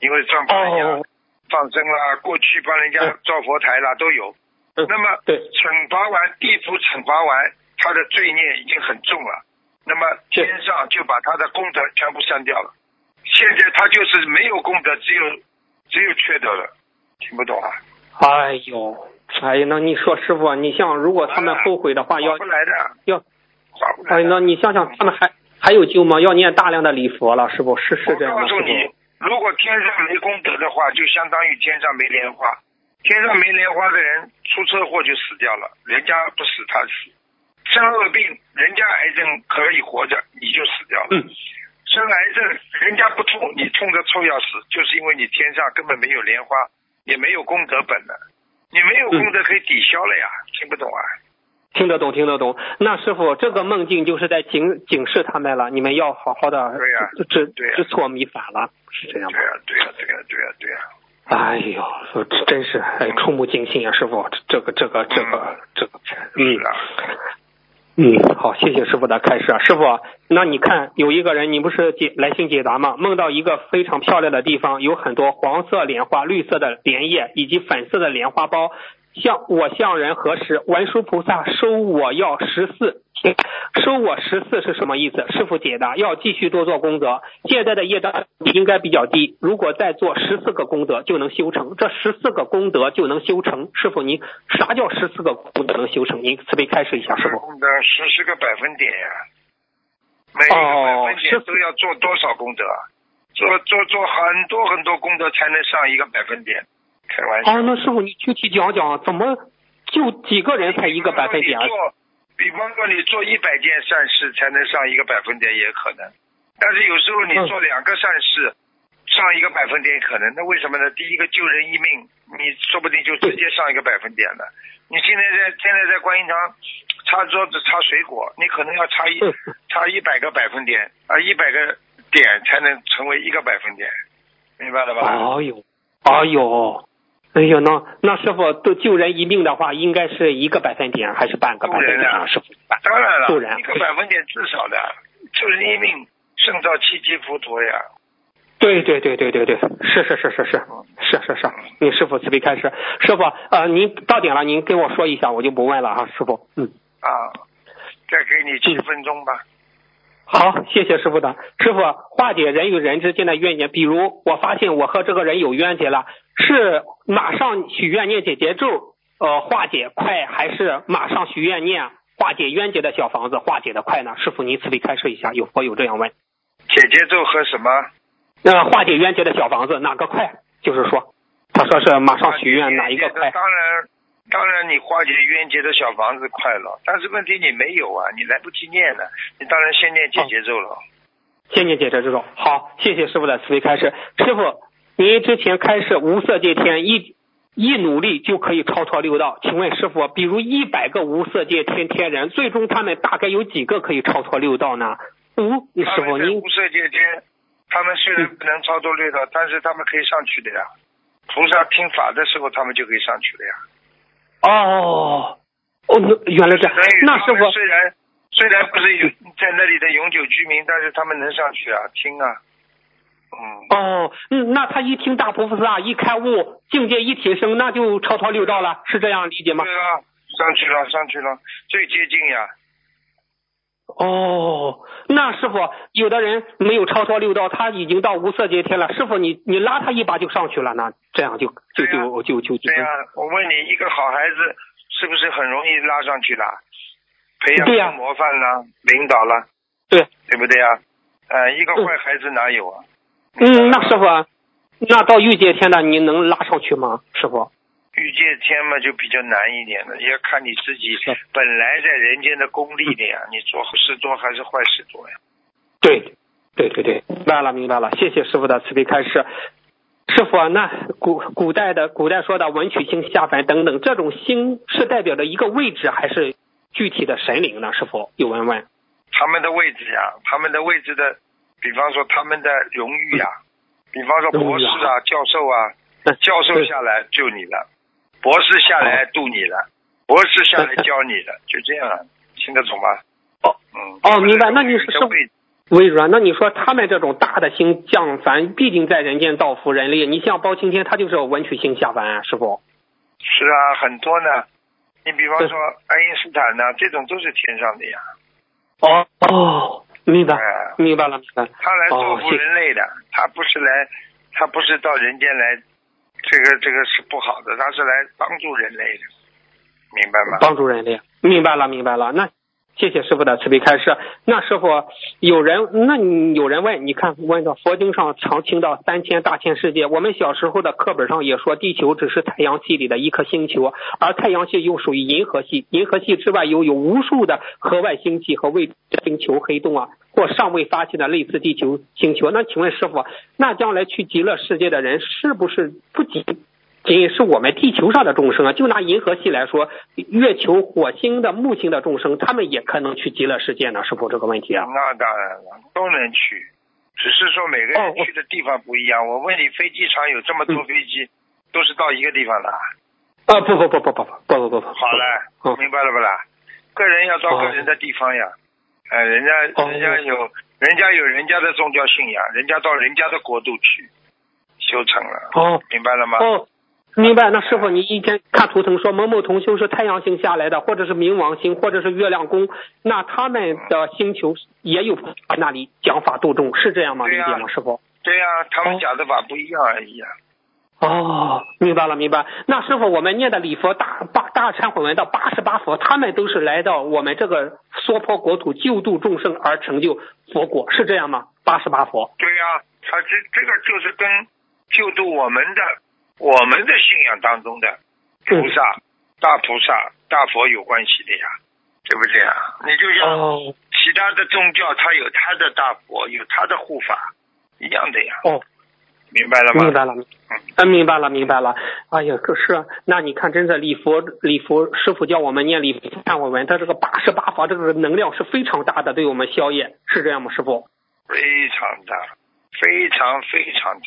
因为上帮人家哦，放生啦，过去帮人家嗯造佛台啦，都有。嗯那么对惩罚完地府惩罚完，他的罪孽已经很重了，那么天上就把他的功德全部删掉了。现在他就是没有功德，只有只有缺德了，听不懂啊？哎呦，哎呀，那你说师傅，你像如果他们后悔的话，要划不来的，要，哎，那你想想他们还还有救吗？要念大量的礼佛了，师傅是是这样的，师我告诉你傅。，如果天上没功德的话，就相当于天上没莲花。天上没莲花的人出车祸就死掉了，人家不死他死。生恶病，人家癌症可以活着，你就死掉了。嗯，生癌症，人家不痛，你痛得臭要死，就是因为你天上根本没有莲花，也没有功德本了。你没有功德可以抵消了呀，听不懂啊？听得懂，听得懂。那师傅，这个梦境就是在警警示他们了，你们要好好的对呀知知错迷反了，是这样吗对？呀、对呀、对呀、对呀、对呀、哎呦，说这真是哎触目惊心啊，师傅，这个这个这个这个，嗯嗯，好，谢谢师傅的开示啊，师傅，那你看有一个人，你不是解来信解答吗？梦到一个非常漂亮的地方，有很多黄色莲花、绿色的莲叶以及粉色的莲花苞。向我向人核实，文殊菩萨收我要十四，收我十四是什么意思？师傅解答，要继续多做功德。现在的业障应该比较低，如果再做十四个功德就能修成，这十四个功德就能修成。师傅，您啥叫十四个功德能修成？您慈悲开示一下，师傅。功德十四个百分点呀，每一个百分点哦都要做多少功德啊？做做做很多很多功德才能上一个百分点，开玩笑。哦，那师傅你具体讲讲，怎么就几个人才一个百分点？啊比方说你做一百件善事才能上一个百分点也可能，但是有时候你嗯做两个善事。上一个百分点可能，那为什么呢？第一个救人一命，你说不定就直接上一个百分点了。你现在在现在在观音堂擦桌子擦水果，你可能要擦一嗯差一百个百分点啊，一百个点才能成为一个百分点，明白了吧？哎呦，哎呦，哎呦，那那师傅都救人一命的话，应该是一个百分点还是半个百分点啊？师傅，当然了，救人一个百分点至少的，救人一命胜造七级浮屠呀。对对对对对对，是是是是是是是是，你师傅慈悲开示，师傅呃，您到点了，您跟我说一下，我就不问了哈，师傅，嗯，啊，再给你七分钟吧。好，谢谢师傅的。师傅化解人与人之间的怨结，比如我发现我和这个人有冤结了，是马上许愿念解结咒，呃，化解快，还是马上许愿念化解冤结的小房子化解的快呢？师傅您慈悲开示一下，有佛友这样问。解结咒和什么？呃，化解冤结的小房子哪个快？就是说，他说是马上许愿哪一个快？当然，当然你化解冤结的小房子快了，但是问题你没有啊，你来不及念了，你当然先念解结咒了。先念解结咒。好，谢谢师傅的慈悲开示。师傅，您之前开示无色界天一一努力就可以超脱六道，请问师傅，比如一百个无色界天天人，最终他们大概有几个可以超脱六道呢？嗯，师傅您无色界天。他们虽然不能超脱六道，但是他们可以上去的呀。菩萨听法的时候，他们就可以上去了呀。哦，哦，原来这样。那师傅虽然虽然不是有在那里的永久居民，但是他们能上去啊，听啊。嗯。哦，嗯，那他一听大菩萨一开悟，境界一提升，那就超脱六道了，是这样理解吗？对啊，上去了，上去了，最接近呀。哦，那师傅，有的人没有超脱六道，他已经到无色界天了。师傅，你你拉他一把就上去了，那这样就就就就就对呀。我问你，一个好孩子是不是很容易拉上去了？培养出模范了，领导了，对对不对呀？呃，一个坏孩子哪有啊？嗯，那师傅，那到欲界天的你能拉上去吗？师傅？欲界天嘛，就比较难一点的，也要看你自己本来在人间的功力的呀，你做好事多还是坏事多呀？对，对对对，明白了明白了，谢谢师傅的慈悲开示。师傅，那古古代的古代说的文曲星下凡等等，这种星是代表着一个位置还是具体的神灵呢？师傅有问问。他们的位置呀，他们的位置的，比方说他们的荣誉呀，比方说博士啊、教授啊，教授下来救你了。博士下来渡你了，博士下来教你了，就这样，听得懂吗？哦，嗯，哦，明白。那你是微软？那你说他们这种大的星降凡，毕竟在人间造福人类。你像包青天，他就是文曲星下凡啊，是不？是啊，很多呢。你比方说爱因斯坦呢，这种都是天上的呀。哦哦，明白，明白了，明白。他来造福人类的，他不是来，他不是到人间来。这个这个是不好的，他是来帮助人类的，明白吗？帮助人类，明白了，明白了。那谢谢师傅的慈悲开示。那师傅有人，那你有人问，你看问到佛经上常听到三千大千世界，我们小时候的课本上也说地球只是太阳系里的一颗星球，而太阳系又属于银河系，银河系之外又有无数的河外星系和未星球、黑洞啊。或尚未发现的类似地球星球，那请问师傅，那将来去极乐世界的人是不是不仅仅是我们地球上的众生啊？就拿银河系来说，月球、火星的木星的众生，他们也可能去极乐世界呢？是否这个问题啊？那当然了，都能去，只是说每个人去的地方不一样。我问你，飞机场有这么多飞机，都是到一个地方的？啊不不不不不不不不不。好了，明白了不啦？个人要到个人的地方呀。哎，人家人家有，人家有人家的宗教信仰，人家到人家的国度去修成了。哦，明白了吗？哦，明白。那师傅，你一天看图腾说某某同修是太阳星下来的，或者是冥王星，或者是月亮宫，那他们的星球也有那里讲法度众，是这样吗？理解吗，师傅？对呀，他们讲的法不一样而已啊。哦，明白了，明白。那师傅，我们念的礼佛大八大忏悔文的八十八佛，他们都是来到我们这个娑婆国土救度众生而成就佛果，是这样吗？八十八佛。对呀，他这这个就是跟救度我们的我们的信仰当中的菩萨、大菩萨、大佛有关系的呀，对不对啊？你就像其他的宗教，它有它的大佛，有它的护法一样的呀。哦。明白了吗？明白了，嗯，明白了，明白了。哎呀，可是，那你看，真的礼佛，礼佛师傅叫我们念礼佛忏悔文，他这个八十八法，这个能量是非常大的，对我们消业，是这样吗，师傅？非常大，非常非常大。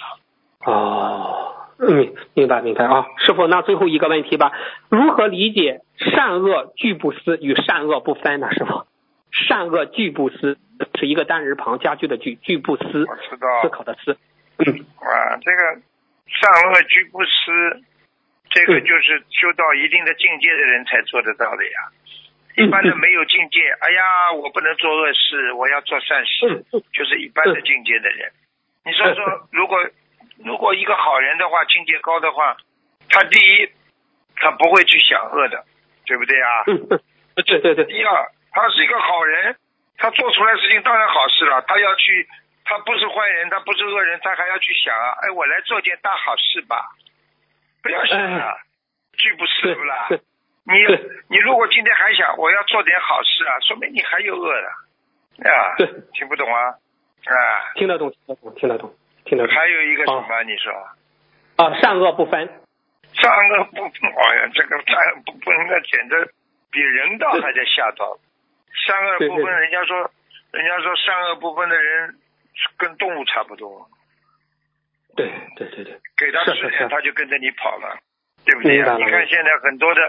哦，嗯，明白明白啊，师傅，那最后一个问题吧，如何理解善恶俱不思与善恶不分呢？师傅，善恶俱不思是一个单人旁加句的句，俱不思，思考的思。嗯啊，这个善恶俱不思，这个嗯就是修到一定的境界的人才做得到的呀。一般的嗯没有境界，哎呀，我不能做恶事，我要做善事，就是一般的境界的人。你说说，如果如果一个好人的话，境界高的话，他第一，他不会去想恶的，对不对啊？对对对，第二，他是一个好人，他做出来事情当然好事了。他要去，他不是坏人，他不是恶人，他还要去想啊，哎，我来做件大好事吧，不要想了，拒不对是不啦？你你如果今天还想我要做点好事啊，说明你还有恶的啊。对，听不懂啊？啊，听得懂，听得懂，听得懂，听得懂。还有一个什哦么？你说啊，善恶不分。善恶不分，哎呀，这个善恶不分，那简直比人道还在下道。善恶不分，人家说，人家说善恶不分的人跟动物差不多，对对对对，给他是是是吃点他就跟着你跑了，对不对呀、你看现在很多的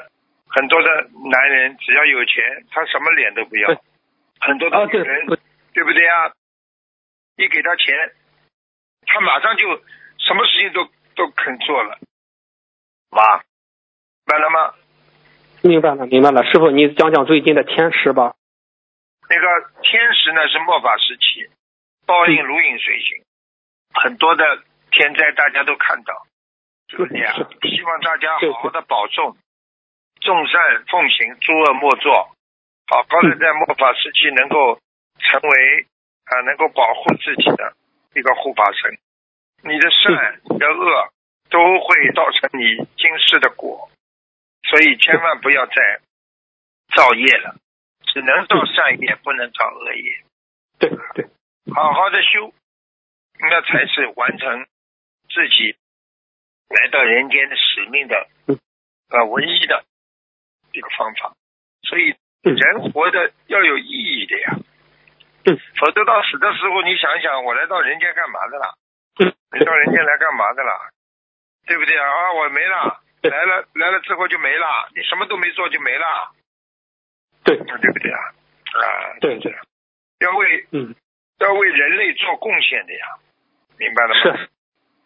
很多的男人，只要有钱，他什么脸都不要。很多的女人，对对不对呀？你给他钱，他马上就什么事情都都肯做了。妈，明白了吗？明白了明白了。师傅，你讲讲最近的天时吧。那个天时呢是末法时期，报应如影随形，很多的天灾大家都看到，就是这样？希望大家好好的保重，众善奉行，诸恶莫作，好好的在末法时期能够成为啊、能够保护自己的一个护法神。你的善，你的恶都会造成你今世的果，所以千万不要再造业了。只能造善业，不能造恶业。对对，好好的修，那才是完成自己来到人间的使命的嗯呃唯一的一个方法。所以嗯人活的要有意义的呀，嗯否则到死的时候，你想想，我来到人间干嘛的啦？嗯，你到人间来干嘛的啦？对不对啊？啊，我没了，来了来了之后就没了，你什么都没做就没了，对对不对啊？啊，对对，要为嗯，要为人类做贡献的呀，明白了吗？是，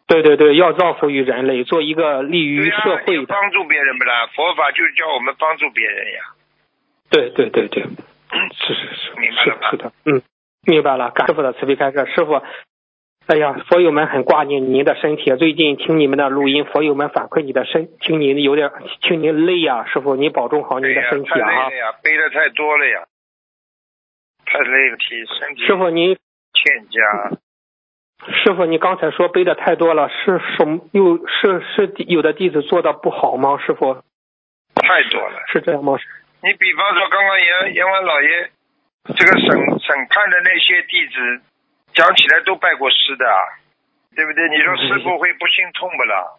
对对对，要造福于人类，做一个利于社会帮助别人不啦？佛法就是教我们帮助别人呀。对对对对，嗯 是是是，明白了吧是是的，嗯，明白了。感师傅的慈悲开示，师傅。哎呀，佛友们很挂念您的身体。最近听你们的录音，佛友们反馈你的身，听您有点，听您累呀、师傅，你保重好、您的身体太累啊了。呀，背的太多了呀，太累了，体身体师傅，您欠佳。师傅，你刚才说背的太多了，是什么？又是是有的弟子做的不好吗？师傅太多了。是这样吗？你比方说，刚刚阎阎王老爷这个审审判的那些弟子，讲起来都拜过师的啊，对不对？你说师傅会不心痛不啦？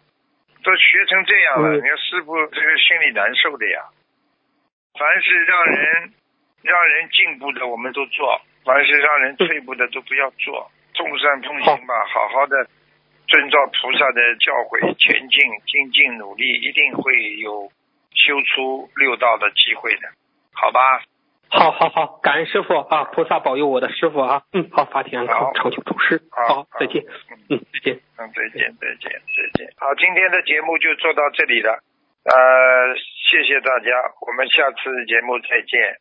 都学成这样了，嗯你看师傅这个心里难受的呀。凡是让人让人进步的，我们都做；凡是让人退步的，都不要做。众善奉行吧，好好的遵照菩萨的教诲前进，精进努力，一定会有修出六道的机会的，好吧？好好好，感恩师傅啊，菩萨保佑我的师傅啊。嗯，好，法体安好康，长久住世。好好，再见。嗯，再见。嗯，再见，再见，再见。好，今天的节目就做到这里了，呃，谢谢大家，我们下次节目再见。